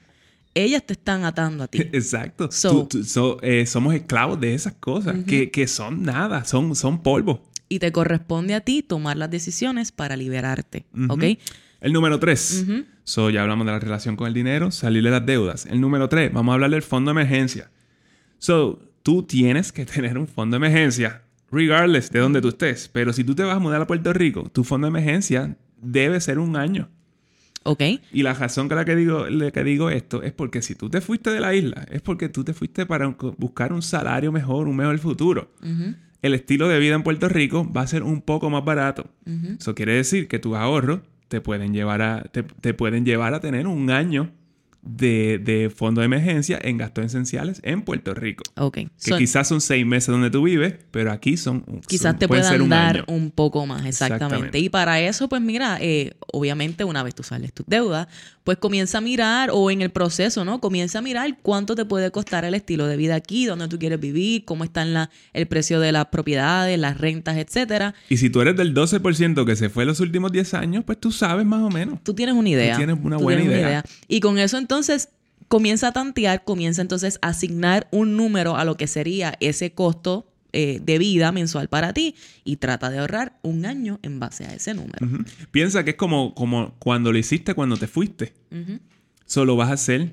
ellas te están atando a ti. Exacto. So- Tú- tú- so, eh, somos esclavos de esas cosas que, que son nada, son, son polvo. y te corresponde a ti tomar las decisiones para liberarte. ¿Ok? El número tres. So, ya hablamos de la relación con el dinero, salir de las deudas. El número tres, vamos a hablar del fondo de emergencia. So, tú tienes que tener un fondo de emergencia regardless de donde tú estés. Pero si tú te vas a mudar a Puerto Rico, tu fondo de emergencia debe ser un año. Ok. Y la razón que la que digo, que digo esto es porque si tú te fuiste de la isla, es porque tú te fuiste para un- buscar un salario mejor, un mejor futuro. El estilo de vida en Puerto Rico va a ser un poco más barato. Eso quiere decir que tus ahorros te pueden llevar a, te, te pueden llevar a tener un año de, de fondo de emergencia en gastos esenciales en Puerto Rico. Ok. Que So, quizás son seis meses donde tú vives, pero aquí son. quizás son- te ser puedan un dar año. un poco más, exactamente. Exactamente. Y para eso, pues mira, eh, obviamente una vez tú sales tus deudas, pues comienza a mirar, o en el proceso, ¿no? Comienza a mirar cuánto te puede costar el estilo de vida aquí, dónde tú quieres vivir, cómo está la, el precio de las propiedades, las rentas, etcétera. Y si tú eres del 12% que se fue los últimos 10 años, pues tú sabes más o menos. Tú tienes una idea. tienes una buena tienes idea. Y con eso entonces comienza a tantear, comienza entonces a asignar un número a lo que sería ese costo eh, de vida mensual para ti y trata de ahorrar un año en base a ese número. Piensa que es como, como cuando lo hiciste cuando te fuiste. Solo vas a hacer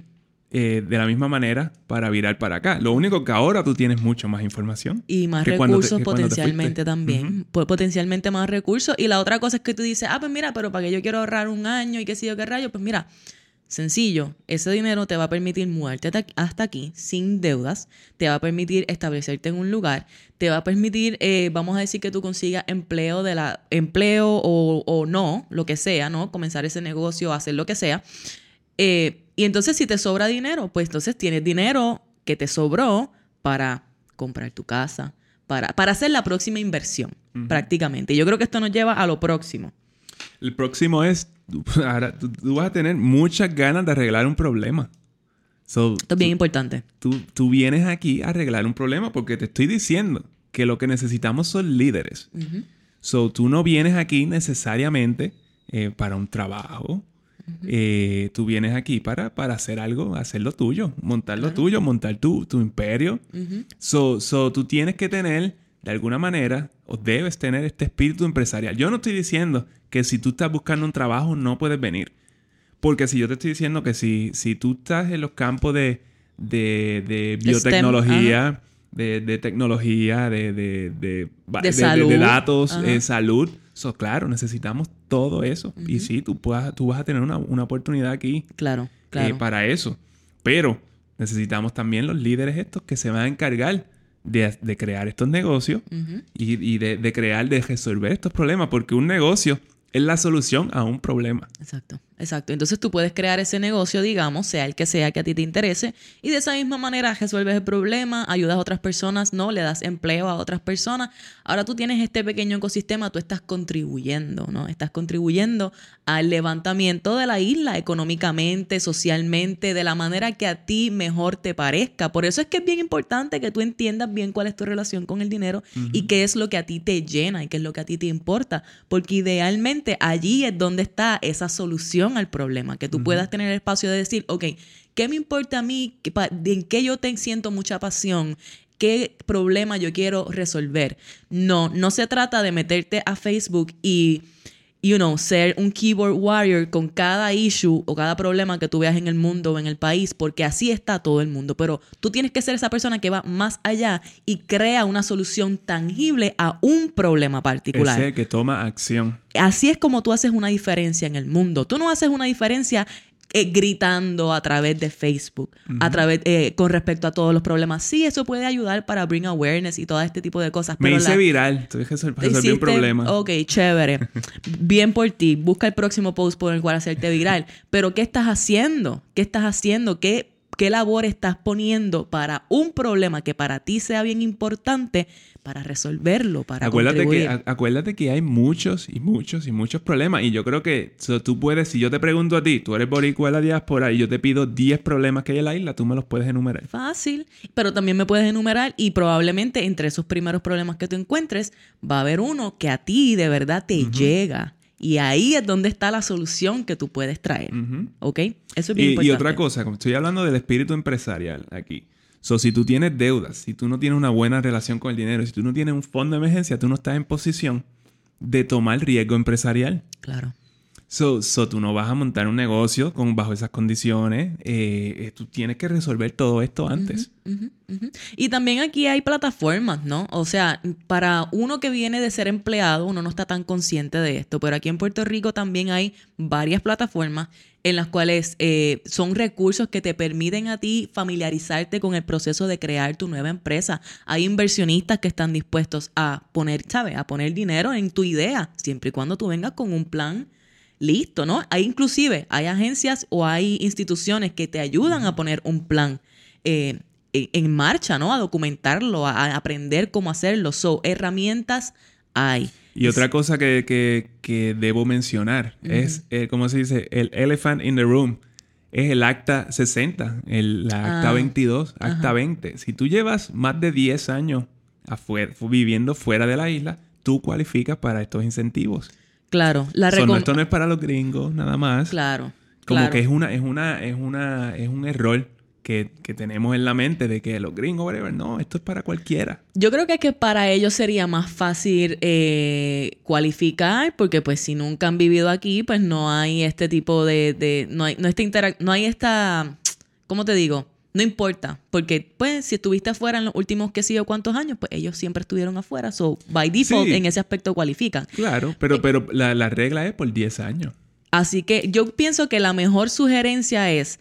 eh, de la misma manera para virar para acá. Lo único que ahora tú tienes mucho más información. Y más recursos te potencialmente también. Po- Potencialmente más recursos. Y la otra cosa es que tú dices, ah, pues mira, pero para que yo quiero ahorrar un año y qué sé yo qué rayo, pues mira, sencillo, ese dinero te va a permitir mudarte hasta- aquí sin deudas, te va a permitir establecerte en un lugar, te va a permitir, eh, vamos a decir que tú consigas empleo de la empleo o, o no, lo que sea, ¿no? Comenzar ese negocio, hacer lo que sea. Eh, y entonces si te sobra dinero, pues entonces tienes dinero que te sobró para comprar tu casa, para, para hacer la próxima inversión, prácticamente. Y yo creo que esto nos lleva a lo próximo. El próximo es, ahora tú, tú vas a tener muchas ganas de arreglar un problema. So, Esto es bien importante. tú, tú vienes aquí a arreglar un problema porque te estoy diciendo que lo que necesitamos son líderes. So, tú no vienes aquí necesariamente eh, para un trabajo. Eh, tú vienes aquí para, para hacer algo, hacer lo tuyo, montar lo tuyo, montar tu, tu imperio. so, so, tú tienes que tener, de alguna manera, o debes tener este espíritu empresarial. Yo no estoy diciendo que si tú estás buscando un trabajo no puedes venir. Porque si yo te estoy diciendo que si, si tú estás en los campos de, de, de biotecnología, de, de tecnología, de, de, de, De salud. datos, eh, salud, so, claro, necesitamos todo eso. Y sí, tú, puedas, tú vas a tener una, una oportunidad aquí Claro, eh, claro. para eso. Pero necesitamos también los líderes estos que se van a encargar de, de crear estos negocios y, y de, de crear, de resolver estos problemas. Porque un negocio es la solución a un problema. Exacto, exacto. Entonces tú puedes crear ese negocio, digamos, sea el que sea que a ti te interese, y de esa misma manera resuelves el problema, ayudas a otras personas, no, le das empleo a otras personas. Ahora tú tienes este pequeño ecosistema, tú estás contribuyendo, ¿no? Estás contribuyendo al levantamiento de la isla económicamente, socialmente, de la manera que a ti mejor te parezca. Por eso es que es bien importante que tú entiendas bien cuál es tu relación con el dinero y qué es lo que a ti te llena y qué es lo que a ti te importa, porque idealmente allí es donde está esa solución al problema, que tú puedas tener el espacio de decir, ok, ¿qué me importa a mí? ¿Qué pa- ¿En qué yo te siento mucha pasión? ¿Qué problema yo quiero resolver? No, no se trata de meterte a Facebook y you know, ser un keyboard warrior con cada issue o cada problema que tú veas en el mundo o en el país, porque así está todo el mundo. Pero tú tienes que ser esa persona que va más allá y crea una solución tangible a un problema particular. Ese que toma acción. Así es como tú haces una diferencia en el mundo. Tú no haces una diferencia eh, gritando a través de Facebook, a través eh, con respecto a todos los problemas. Sí, eso puede ayudar para bring awareness y todo este tipo de cosas. Me pero hice la- viral. Tuve que resolver un problema. Ok, chévere. Bien por ti. Busca el próximo post por el cual hacerte viral. Pero ¿qué estás haciendo? ¿Qué estás haciendo? ¿Qué, qué labor estás poniendo para un problema que para ti sea bien importante para resolverlo, para acuérdate que, contribuir? acuérdate que hay muchos y muchos y muchos problemas. Y yo creo que so, tú puedes, si yo te pregunto a ti, tú eres boricua de la diáspora y yo te pido 10 problemas que hay en la isla, tú me los puedes enumerar. Fácil, pero también me puedes enumerar y probablemente entre esos primeros problemas que tú encuentres va a haber uno que a ti de verdad te llega. Y ahí es donde está la solución que tú puedes traer. ¿Ok? Eso es bien Y, y importante. otra cosa, como estoy hablando del espíritu empresarial aquí. So, si tú tienes deudas, si tú no tienes una buena relación con el dinero, si tú no tienes un fondo de emergencia, tú no estás en posición de tomar riesgo empresarial. Claro. So, so, tú no vas a montar un negocio con, bajo esas condiciones. Eh, eh, tú tienes que resolver todo esto antes. Y también aquí hay plataformas, ¿no? O sea, para uno que viene de ser empleado, uno no está tan consciente de esto, pero aquí en Puerto Rico también hay varias plataformas en las cuales eh, son recursos que te permiten a ti familiarizarte con el proceso de crear tu nueva empresa. Hay inversionistas que están dispuestos a poner, ¿sabes? A poner dinero en tu idea, siempre y cuando tú vengas con un plan listo, ¿no? Hay inclusive, hay agencias o hay instituciones que te ayudan a poner un plan eh, en marcha, ¿no? A documentarlo, a, aprender cómo hacerlo. So, herramientas hay. Y otra cosa que, debo mencionar es, eh, ¿cómo se dice? El elephant in the room. Es el acta 60, el, la acta 22, ah, acta 20. Si tú llevas más de 10 años afuera, viviendo fuera de la isla, tú cualificas para estos incentivos. Claro, la so, Esto no es para los gringos, nada más. Claro. Como que es una, es una, es una, es un error que, tenemos en la mente de que los gringos, whatever, no, esto es para cualquiera. Yo creo que es que para ellos sería más fácil eh, cualificar, porque pues si nunca han vivido aquí, pues no hay este tipo de, de no hay, no este no hay esta, ¿cómo te digo? No importa, porque pues si estuviste afuera en los últimos que sé yo cuántos años, pues ellos siempre estuvieron afuera, so by default en ese aspecto cualifican. Claro, pero, eh, pero la, la regla es por 10 años. Así que yo pienso que la mejor sugerencia es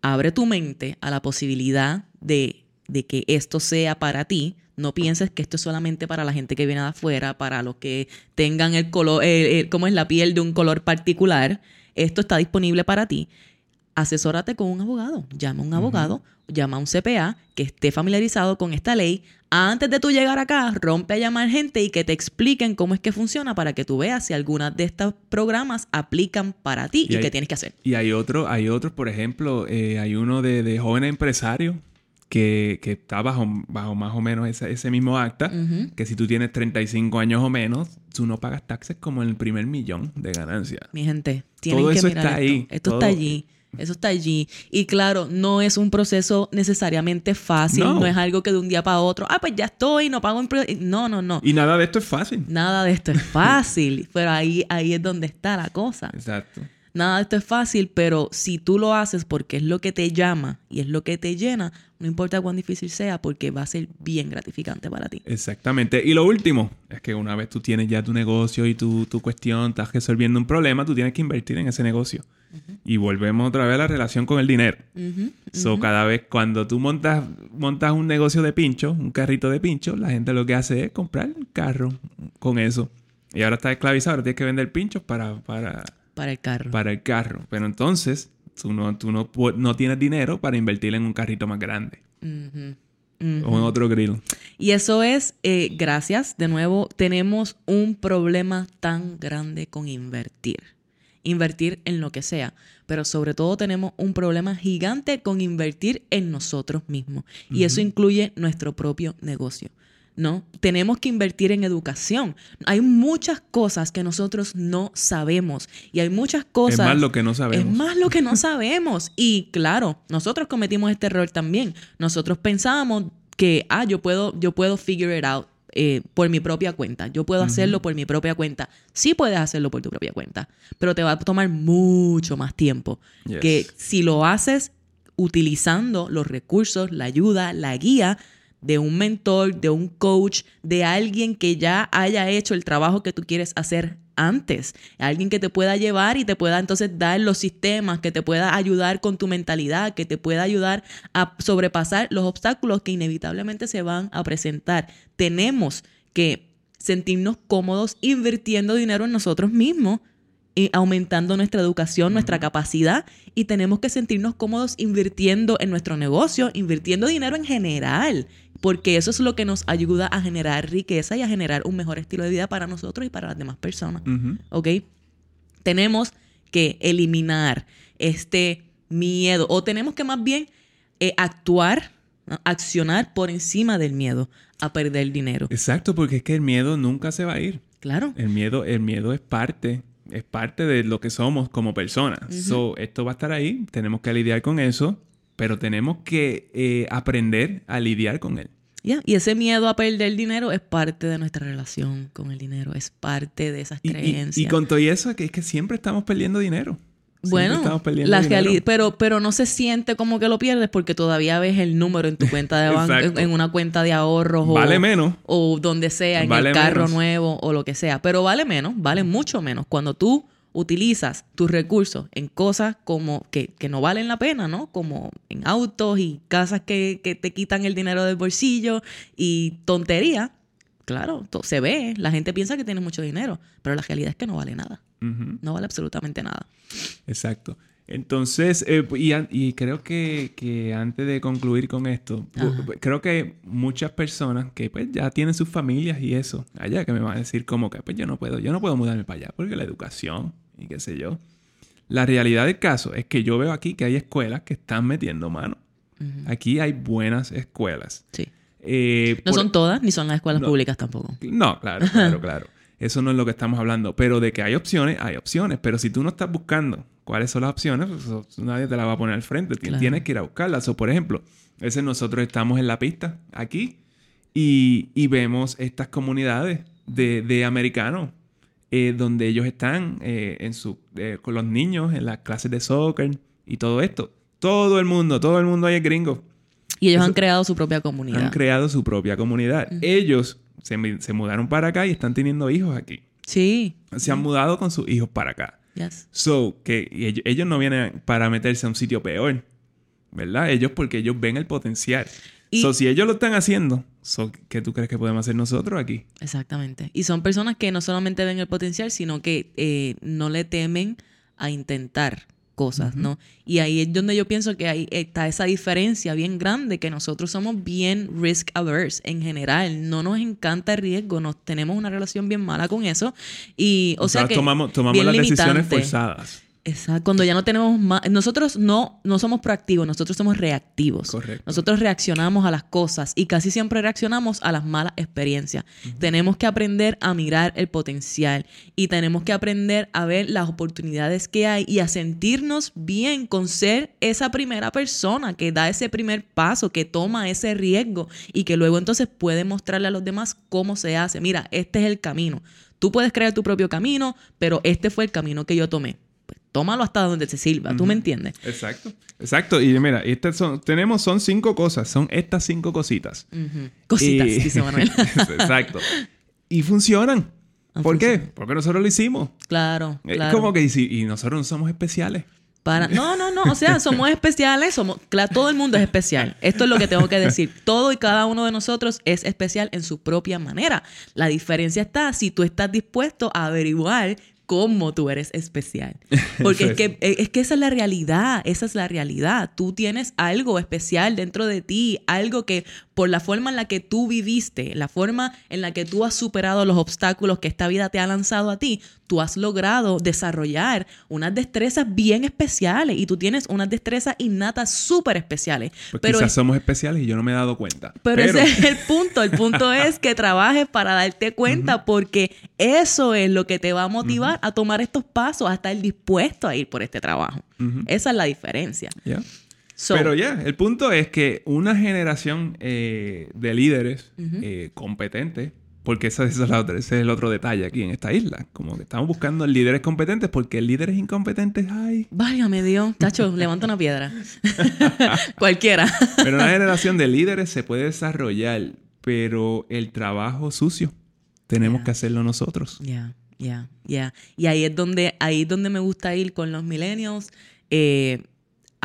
abre tu mente a la posibilidad de, de que esto sea para ti. No pienses que esto es solamente para la gente que viene de afuera, para los que tengan el color, como es la piel de un color particular. Esto está disponible para ti asesórate con un abogado. Llama a un abogado, llama a un CPA que esté familiarizado con esta ley. Antes de tú llegar acá, rompe a llamar gente y que te expliquen cómo es que funciona para que tú veas si algunas de estos programas aplican para ti y, qué tienes que hacer. Y hay otro, hay otros, por ejemplo, eh, hay uno de, de jóvenes empresarios que, que, está bajo, bajo más o menos ese, ese mismo acta, que si tú tienes 35 años o menos, tú no pagas taxes como en el primer millón de ganancias. Mi gente, tienen Todo eso está ahí. Esto está allí. Eso está allí. Y claro, no es un proceso necesariamente fácil. No, es algo que de un día para otro, ah, pues ya estoy, no pago No, no, no. Y nada de esto es fácil. Nada de esto es fácil. pero ahí, ahí es donde está la cosa. Exacto. Nada de esto es fácil, pero si tú lo haces porque es lo que te llama y es lo que te llena, no importa cuán difícil sea, porque va a ser bien gratificante para ti. Exactamente. Y lo último es que una vez tú tienes ya tu negocio y tu, tu cuestión, estás resolviendo un problema, tú tienes que invertir en ese negocio. Y volvemos otra vez a la relación con el dinero. so, cada vez cuando tú montas, montas un negocio de pincho, un carrito de pincho, la gente lo que hace es comprar un carro con eso. Y ahora está esclavizado, ahora tienes que vender pinchos para, para para el carro. Para el carro. Pero entonces, tú no, tú no, no tienes dinero para invertir en un carrito más grande. O en otro grill. Y eso es, eh, gracias, de nuevo, tenemos un problema tan grande con invertir. Invertir en lo que sea. Pero sobre todo tenemos un problema gigante con invertir en nosotros mismos. Y eso incluye nuestro propio negocio. ¿no? Tenemos que invertir en educación. Hay muchas cosas que nosotros no sabemos y hay muchas cosas... Es más lo que no sabemos. Es más lo que no sabemos. y claro, nosotros cometimos este error también. Nosotros pensábamos que, ah, yo puedo, yo puedo figure it out. Eh, por mi propia cuenta. Yo puedo hacerlo por mi propia cuenta. Sí puedes hacerlo por tu propia cuenta, pero te va a tomar mucho más tiempo que si lo haces utilizando los recursos, la ayuda, la guía de un mentor, de un coach, de alguien que ya haya hecho el trabajo que tú quieres hacer antes. Alguien que te pueda llevar y te pueda entonces dar los sistemas, que te pueda ayudar con tu mentalidad, que te pueda ayudar a sobrepasar los obstáculos que inevitablemente se van a presentar. Tenemos que sentirnos cómodos invirtiendo dinero en nosotros mismos aumentando nuestra educación, nuestra capacidad y tenemos que sentirnos cómodos invirtiendo en nuestro negocio, invirtiendo dinero en general, porque eso es lo que nos ayuda a generar riqueza y a generar un mejor estilo de vida para nosotros y para las demás personas. ¿Ok? Tenemos que eliminar este miedo o tenemos que más bien eh, actuar, accionar por encima del miedo a perder dinero. Exacto, porque es que el miedo nunca se va a ir. Claro. El miedo, el miedo es parte es parte de lo que somos como personas. so, esto va a estar ahí, tenemos que lidiar con eso, pero tenemos que eh, aprender a lidiar con él. Ya, Y ese miedo a perder dinero es parte de nuestra relación con el dinero, es parte de esas Y, y- creencias. y con todo eso, que es que siempre estamos perdiendo dinero. Siempre Bueno, la dinero. reali- pero, pero no se siente como que lo pierdes porque todavía ves el número en tu cuenta de banco, en, una cuenta de ahorros o, Vale menos. o donde sea, en Vale el carro menos. nuevo o lo que sea. Pero vale menos, vale mucho menos cuando tú utilizas tus recursos en cosas como que, que no valen la pena, ¿no? Como en autos y casas que, que te quitan el dinero del bolsillo y tontería. Claro, se ve, la gente piensa que tienes mucho dinero, pero la realidad es que no vale nada. No vale absolutamente nada. Exacto. Entonces, eh, y, creo que, que antes de concluir con esto, creo que muchas personas que pues ya tienen sus familias y eso, allá que me van a decir como que pues yo no puedo, yo no puedo mudarme para allá porque la educación y qué sé yo. La realidad del caso es que yo veo aquí que hay escuelas que están metiendo mano. Aquí hay buenas escuelas. Sí. Eh, No por- son todas, ni son las escuelas No. públicas tampoco. No, claro, claro, claro. Eso no es lo que estamos hablando. Pero de que hay opciones, hay opciones. Pero si tú no estás buscando cuáles son las opciones, pues, nadie te la va a poner al frente. Claro. Tienes que ir a buscarlas. O, por ejemplo, nosotros estamos en la pista aquí y, y vemos estas comunidades de, de americanos eh, donde ellos están eh, en su, eh, con los niños en las clases de soccer y todo esto. Todo el mundo, todo el mundo ahí es gringo Y ellos Eso- han creado su propia comunidad. han creado su propia comunidad. Ellos se, mudaron para acá y están teniendo hijos aquí. Sí. Se han mudado con sus hijos para acá. Yes. So, que ellos no vienen para meterse a un sitio peor. ¿Verdad? Ellos porque ellos ven el potencial. Y- So, si ellos lo están haciendo, so, ¿qué tú crees que podemos hacer nosotros aquí? Exactamente. Y son personas que no solamente ven el potencial, sino que eh, no le temen a intentar cosas, ¿no? Y ahí es donde yo pienso que ahí está esa diferencia bien grande, que nosotros somos bien risk averse en general. No nos encanta el riesgo, nos tenemos una relación bien mala con eso. Y, o sea que. tomamos, tomamos las decisiones forzadas. Exacto, cuando ya no tenemos más, nosotros no, no somos proactivos, nosotros somos reactivos. Correcto. Nosotros reaccionamos a las cosas y casi siempre reaccionamos a las malas experiencias. Tenemos que aprender a mirar el potencial y tenemos que aprender a ver las oportunidades que hay y a sentirnos bien con ser esa primera persona que da ese primer paso, que toma ese riesgo y que luego entonces puede mostrarle a los demás cómo se hace. Mira, este es el camino. Tú puedes crear tu propio camino, pero este fue el camino que yo tomé. Tómalo hasta donde te sirva, ¿tú me entiendes? Exacto. Exacto. Y mira, estas son, tenemos, son cinco cosas. Son estas cinco cositas. Ujú. Cositas, Y- dice Manuel. Exacto. Y funcionan. Ah, ¿Por qué? Porque nosotros lo hicimos. claro, Es claro. como que y, y nosotros no somos especiales. Para... No, no, no. O sea, somos especiales. Somos... Claro, todo el mundo es especial. Esto es lo que tengo que decir. Todo y cada uno de nosotros es especial en su propia manera. La diferencia está si tú estás dispuesto a averiguar cómo tú eres especial. Porque es que, es que esa es la realidad. Esa es la realidad. Tú tienes algo especial dentro de ti. Algo que por la forma en la que tú viviste, la forma en la que tú has superado los obstáculos que esta vida te ha lanzado a ti, tú has logrado desarrollar unas destrezas bien especiales y tú tienes unas destrezas innatas súper especiales. Pues pero quizás es- somos especiales y yo no me he dado cuenta. pero, ese es el punto. El punto es que trabajes para darte cuenta porque eso es lo que te va a motivar a tomar estos pasos, a estar dispuesto a ir por este trabajo. Esa es la diferencia. So, Pero ya, el punto es que una generación eh, de líderes eh, competentes, porque ese, ese es la otra- ese es el otro detalle aquí en esta isla, como que estamos buscando líderes competentes porque líderes incompetentes hay. Válgame Dios, Tacho, levanta una piedra. Cualquiera. Pero una generación de líderes se puede desarrollar, pero el trabajo sucio tenemos que hacerlo nosotros. Ya, ya, ya. Y ahí es donde, ahí es donde me gusta ir con los millennials. Eh,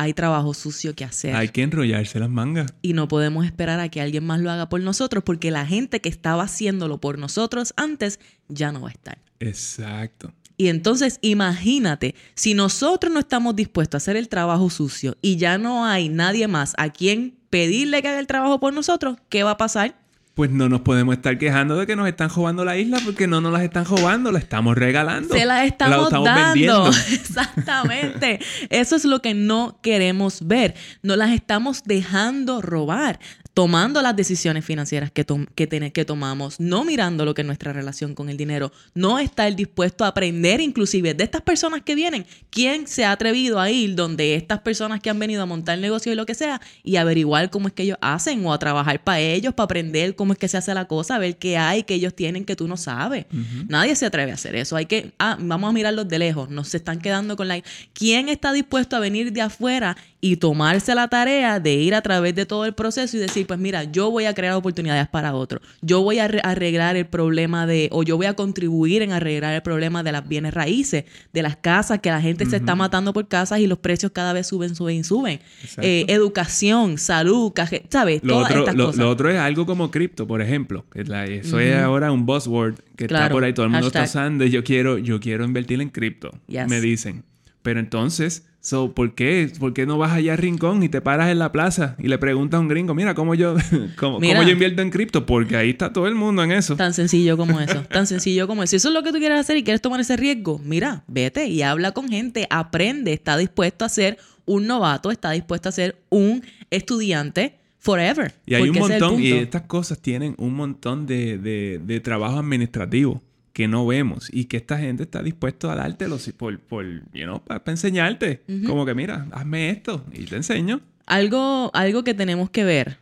hay trabajo sucio que hacer. Hay que enrollarse las mangas. y no podemos esperar a que alguien más lo haga por nosotros porque la gente que estaba haciéndolo por nosotros antes ya no va a estar. Exacto. Y entonces imagínate, si nosotros no estamos dispuestos a hacer el trabajo sucio y ya no hay nadie más a quien pedirle que haga el trabajo por nosotros, ¿qué va a pasar? Pues no nos podemos estar quejando de que nos están robando la isla porque no nos las están robando, la estamos regalando. Se las estamos, estamos dando. vendiendo. Exactamente. Eso es lo que no queremos ver. No las estamos dejando robar. Tomando las decisiones financieras que, que, que tomamos, no mirando lo que es nuestra relación con el dinero, no estar dispuesto a aprender inclusive de estas personas que vienen. ¿Quién se ha atrevido a ir donde estas personas que han venido a montar negocios y lo que sea y averiguar cómo es que ellos hacen o a trabajar para ellos, para aprender cómo es que se hace la cosa, ver qué hay, que ellos tienen que tú no sabes? Nadie se atreve a hacer eso. Hay que, ah, vamos a mirarlos de lejos. Nos se están quedando con la... ¿Quién está dispuesto a venir de afuera y tomarse la tarea de ir a través de todo el proceso y decir, pues mira, yo voy a crear oportunidades para otros, yo voy a arreglar el problema de, o yo voy a contribuir en arreglar el problema de las bienes raíces, de las casas, que la gente se está matando por casas y los precios cada vez suben, suben y suben. Eh, educación, salud, ¿sabes? Lo otro, lo, otro es algo como cripto, por ejemplo. eso es ahora un buzzword que está por ahí, todo el mundo está usando, yo quiero, yo quiero invertir en cripto, me dicen. Pero entonces So, ¿por qué? ¿Por qué no vas allá a Rincón y te paras en la plaza y le preguntas a un gringo, mira, ¿cómo yo, cómo, yo invierto en cripto? Porque ahí está todo el mundo en eso. Tan sencillo como eso, tan sencillo como eso. Si eso es lo que tú quieres hacer y quieres tomar ese riesgo, mira, vete y habla con gente, aprende, está dispuesto a ser un novato, está dispuesto a ser un estudiante forever. Y hay un montón, y estas cosas tienen un montón de, de, de trabajo administrativo que no vemos y que esta gente está dispuesto a dártelo por, por you know, para, enseñarte. Como que mira, hazme esto y te enseño. Algo, algo que tenemos que ver,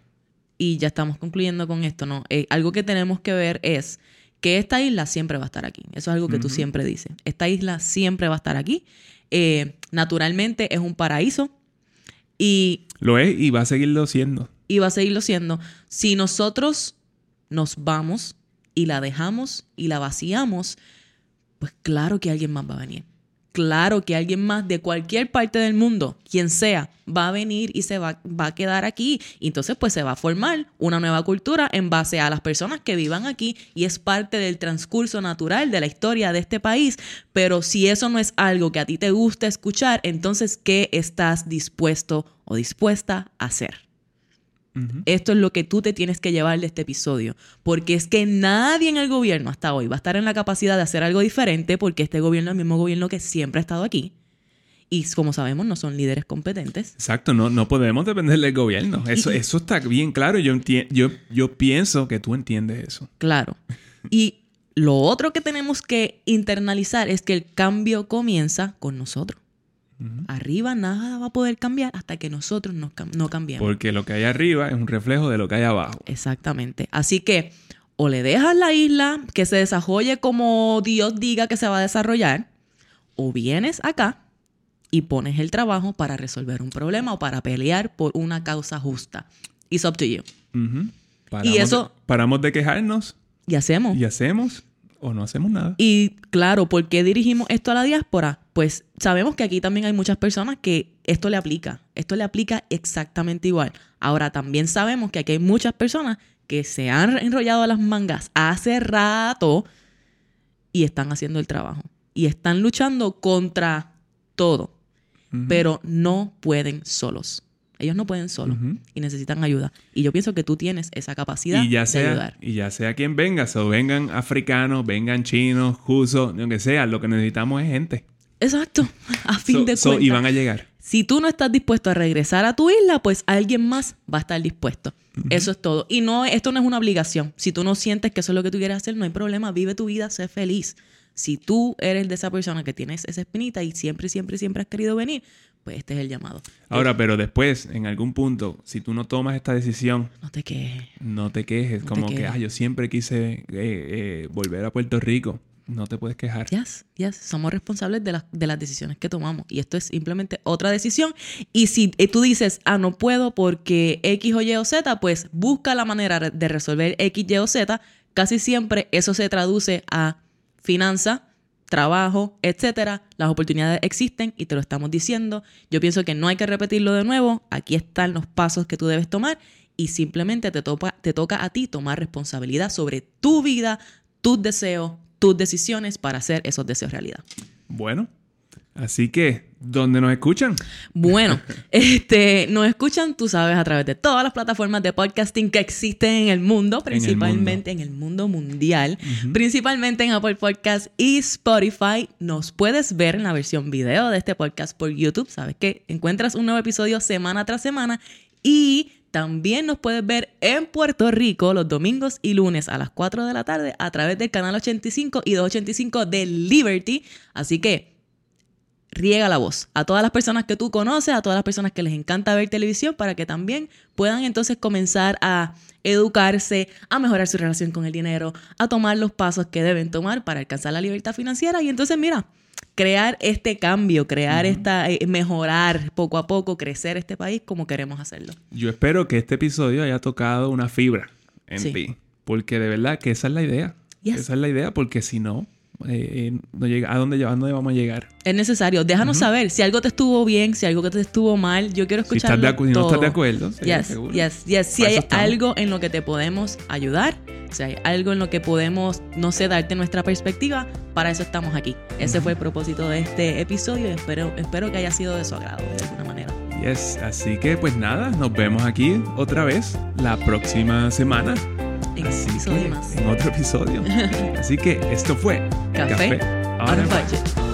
y ya estamos concluyendo con esto, ¿no? Eh, algo que tenemos que ver es que esta isla siempre va a estar aquí. Eso es algo que tú siempre dices. Esta isla siempre va a estar aquí. Eh, naturalmente es un paraíso y... Lo es y va a seguirlo siendo. Y va a seguirlo siendo. Si nosotros nos vamos y la dejamos y la vaciamos, pues claro que alguien más va a venir. Claro que alguien más de cualquier parte del mundo, quien sea, va a venir y se va, va, a quedar aquí. Y entonces pues se va a formar una nueva cultura en base a las personas que vivan aquí y es parte del transcurso natural de la historia de este país. Pero si eso no es algo que a ti te gusta escuchar, entonces ¿qué estás dispuesto o dispuesta a hacer? Esto es lo que tú te tienes que llevar de este episodio, porque es que nadie en el gobierno hasta hoy va a estar en la capacidad de hacer algo diferente, porque este gobierno es el mismo gobierno que siempre ha estado aquí. Y como sabemos, no son líderes competentes. Exacto, no, no podemos depender del gobierno. Eso, eso está bien claro. Yo, yo, yo pienso que tú entiendes eso. Claro. Y lo otro que tenemos que internalizar es que el cambio comienza con nosotros. Arriba nada va a poder cambiar hasta que nosotros no, no cambiemos. Porque lo que hay arriba es un reflejo de lo que hay abajo. Exactamente. Así que o le dejas la isla que se desarrolle como Dios diga que se va a desarrollar, o vienes acá y pones el trabajo para resolver un problema o para pelear por una causa justa. It's up to you. y eso... paramos de quejarnos. Y hacemos. Y hacemos o no hacemos nada. Y claro, ¿por qué dirigimos esto a la diáspora? Pues sabemos que aquí también hay muchas personas que esto le aplica. Esto le aplica exactamente igual. Ahora, también sabemos que aquí hay muchas personas que se han enrollado a las mangas hace rato y están haciendo el trabajo. Y están luchando contra todo. Pero no pueden solos. Ellos no pueden solo y necesitan ayuda. Y yo pienso que tú tienes esa capacidad de ayudar. Y ya sea quien venga, o vengan africanos, vengan chinos, jusos, lo que sea, lo que necesitamos es gente. Exacto, a fin de cuentas. y van a llegar. Si tú no estás dispuesto a regresar a tu isla, pues alguien más va a estar dispuesto. Eso es todo. Y no, esto no es una obligación. Si tú no sientes que eso es lo que tú quieres hacer, no hay problema. Vive tu vida, sé feliz. Si tú eres de esa persona que tienes esa espinita y siempre, siempre, siempre has querido venir, pues este es el llamado. Ahora, pero después, en algún punto, si tú no tomas esta decisión... No te quejes. No te quejes. como que, ah, yo siempre quise eh, eh, volver a Puerto Rico. No te puedes quejar. Yes, yes. Somos responsables de, de, las decisiones que tomamos. Y esto es simplemente otra decisión. Y si eh, tú dices, ah, no puedo porque X o Y o Z, pues busca la manera de resolver X, Y o Z. Casi siempre eso se traduce a finanza, trabajo, etcétera. Las oportunidades existen y te lo estamos diciendo. Yo pienso que no hay que repetirlo de nuevo. Aquí están los pasos que tú debes tomar y simplemente te, toca, te toca a ti tomar responsabilidad sobre tu vida, tus deseos, tus decisiones para hacer esos deseos realidad. Bueno, Así que, ¿dónde nos escuchan? Bueno, este, nos escuchan, tú sabes, a través de todas las plataformas de podcasting que existen en el mundo, principalmente en el mundo, mundial, principalmente en Apple Podcast y Spotify. Nos puedes ver en la versión video de este podcast por YouTube. Sabes que encuentras un nuevo episodio semana tras semana y También nos puedes ver en Puerto Rico los domingos y lunes a las 4 de la tarde a través del canal 85 y 285 de Liberty. Así que riega la voz a todas las personas que tú conoces, a todas las personas que les encanta ver televisión, para que también puedan entonces comenzar a educarse, a mejorar su relación con el dinero, a tomar los pasos que deben tomar para alcanzar la libertad financiera. Y entonces, mira, crear este cambio, crear esta, eh, mejorar poco a poco, crecer este país como queremos hacerlo. Yo espero que este episodio haya tocado una fibra en ti, porque de verdad que esa es la idea. Esa es la idea, porque si no, eh, no llega, ¿a dónde, ¿a dónde vamos a llegar? Es necesario. Déjanos saber si algo te estuvo bien, si algo te estuvo mal. Yo quiero escuchar. Si, estás no estás de acuerdo. Si hay algo en lo que te podemos ayudar, si hay algo en lo que podemos, no sé, darte nuestra perspectiva, para eso estamos aquí. Ese fue el propósito de este episodio y espero, espero que haya sido de su agrado de alguna manera. Yes, así que pues nada, nos vemos aquí otra vez la próxima semana en otro episodio. Así que esto fue Café, Café budget.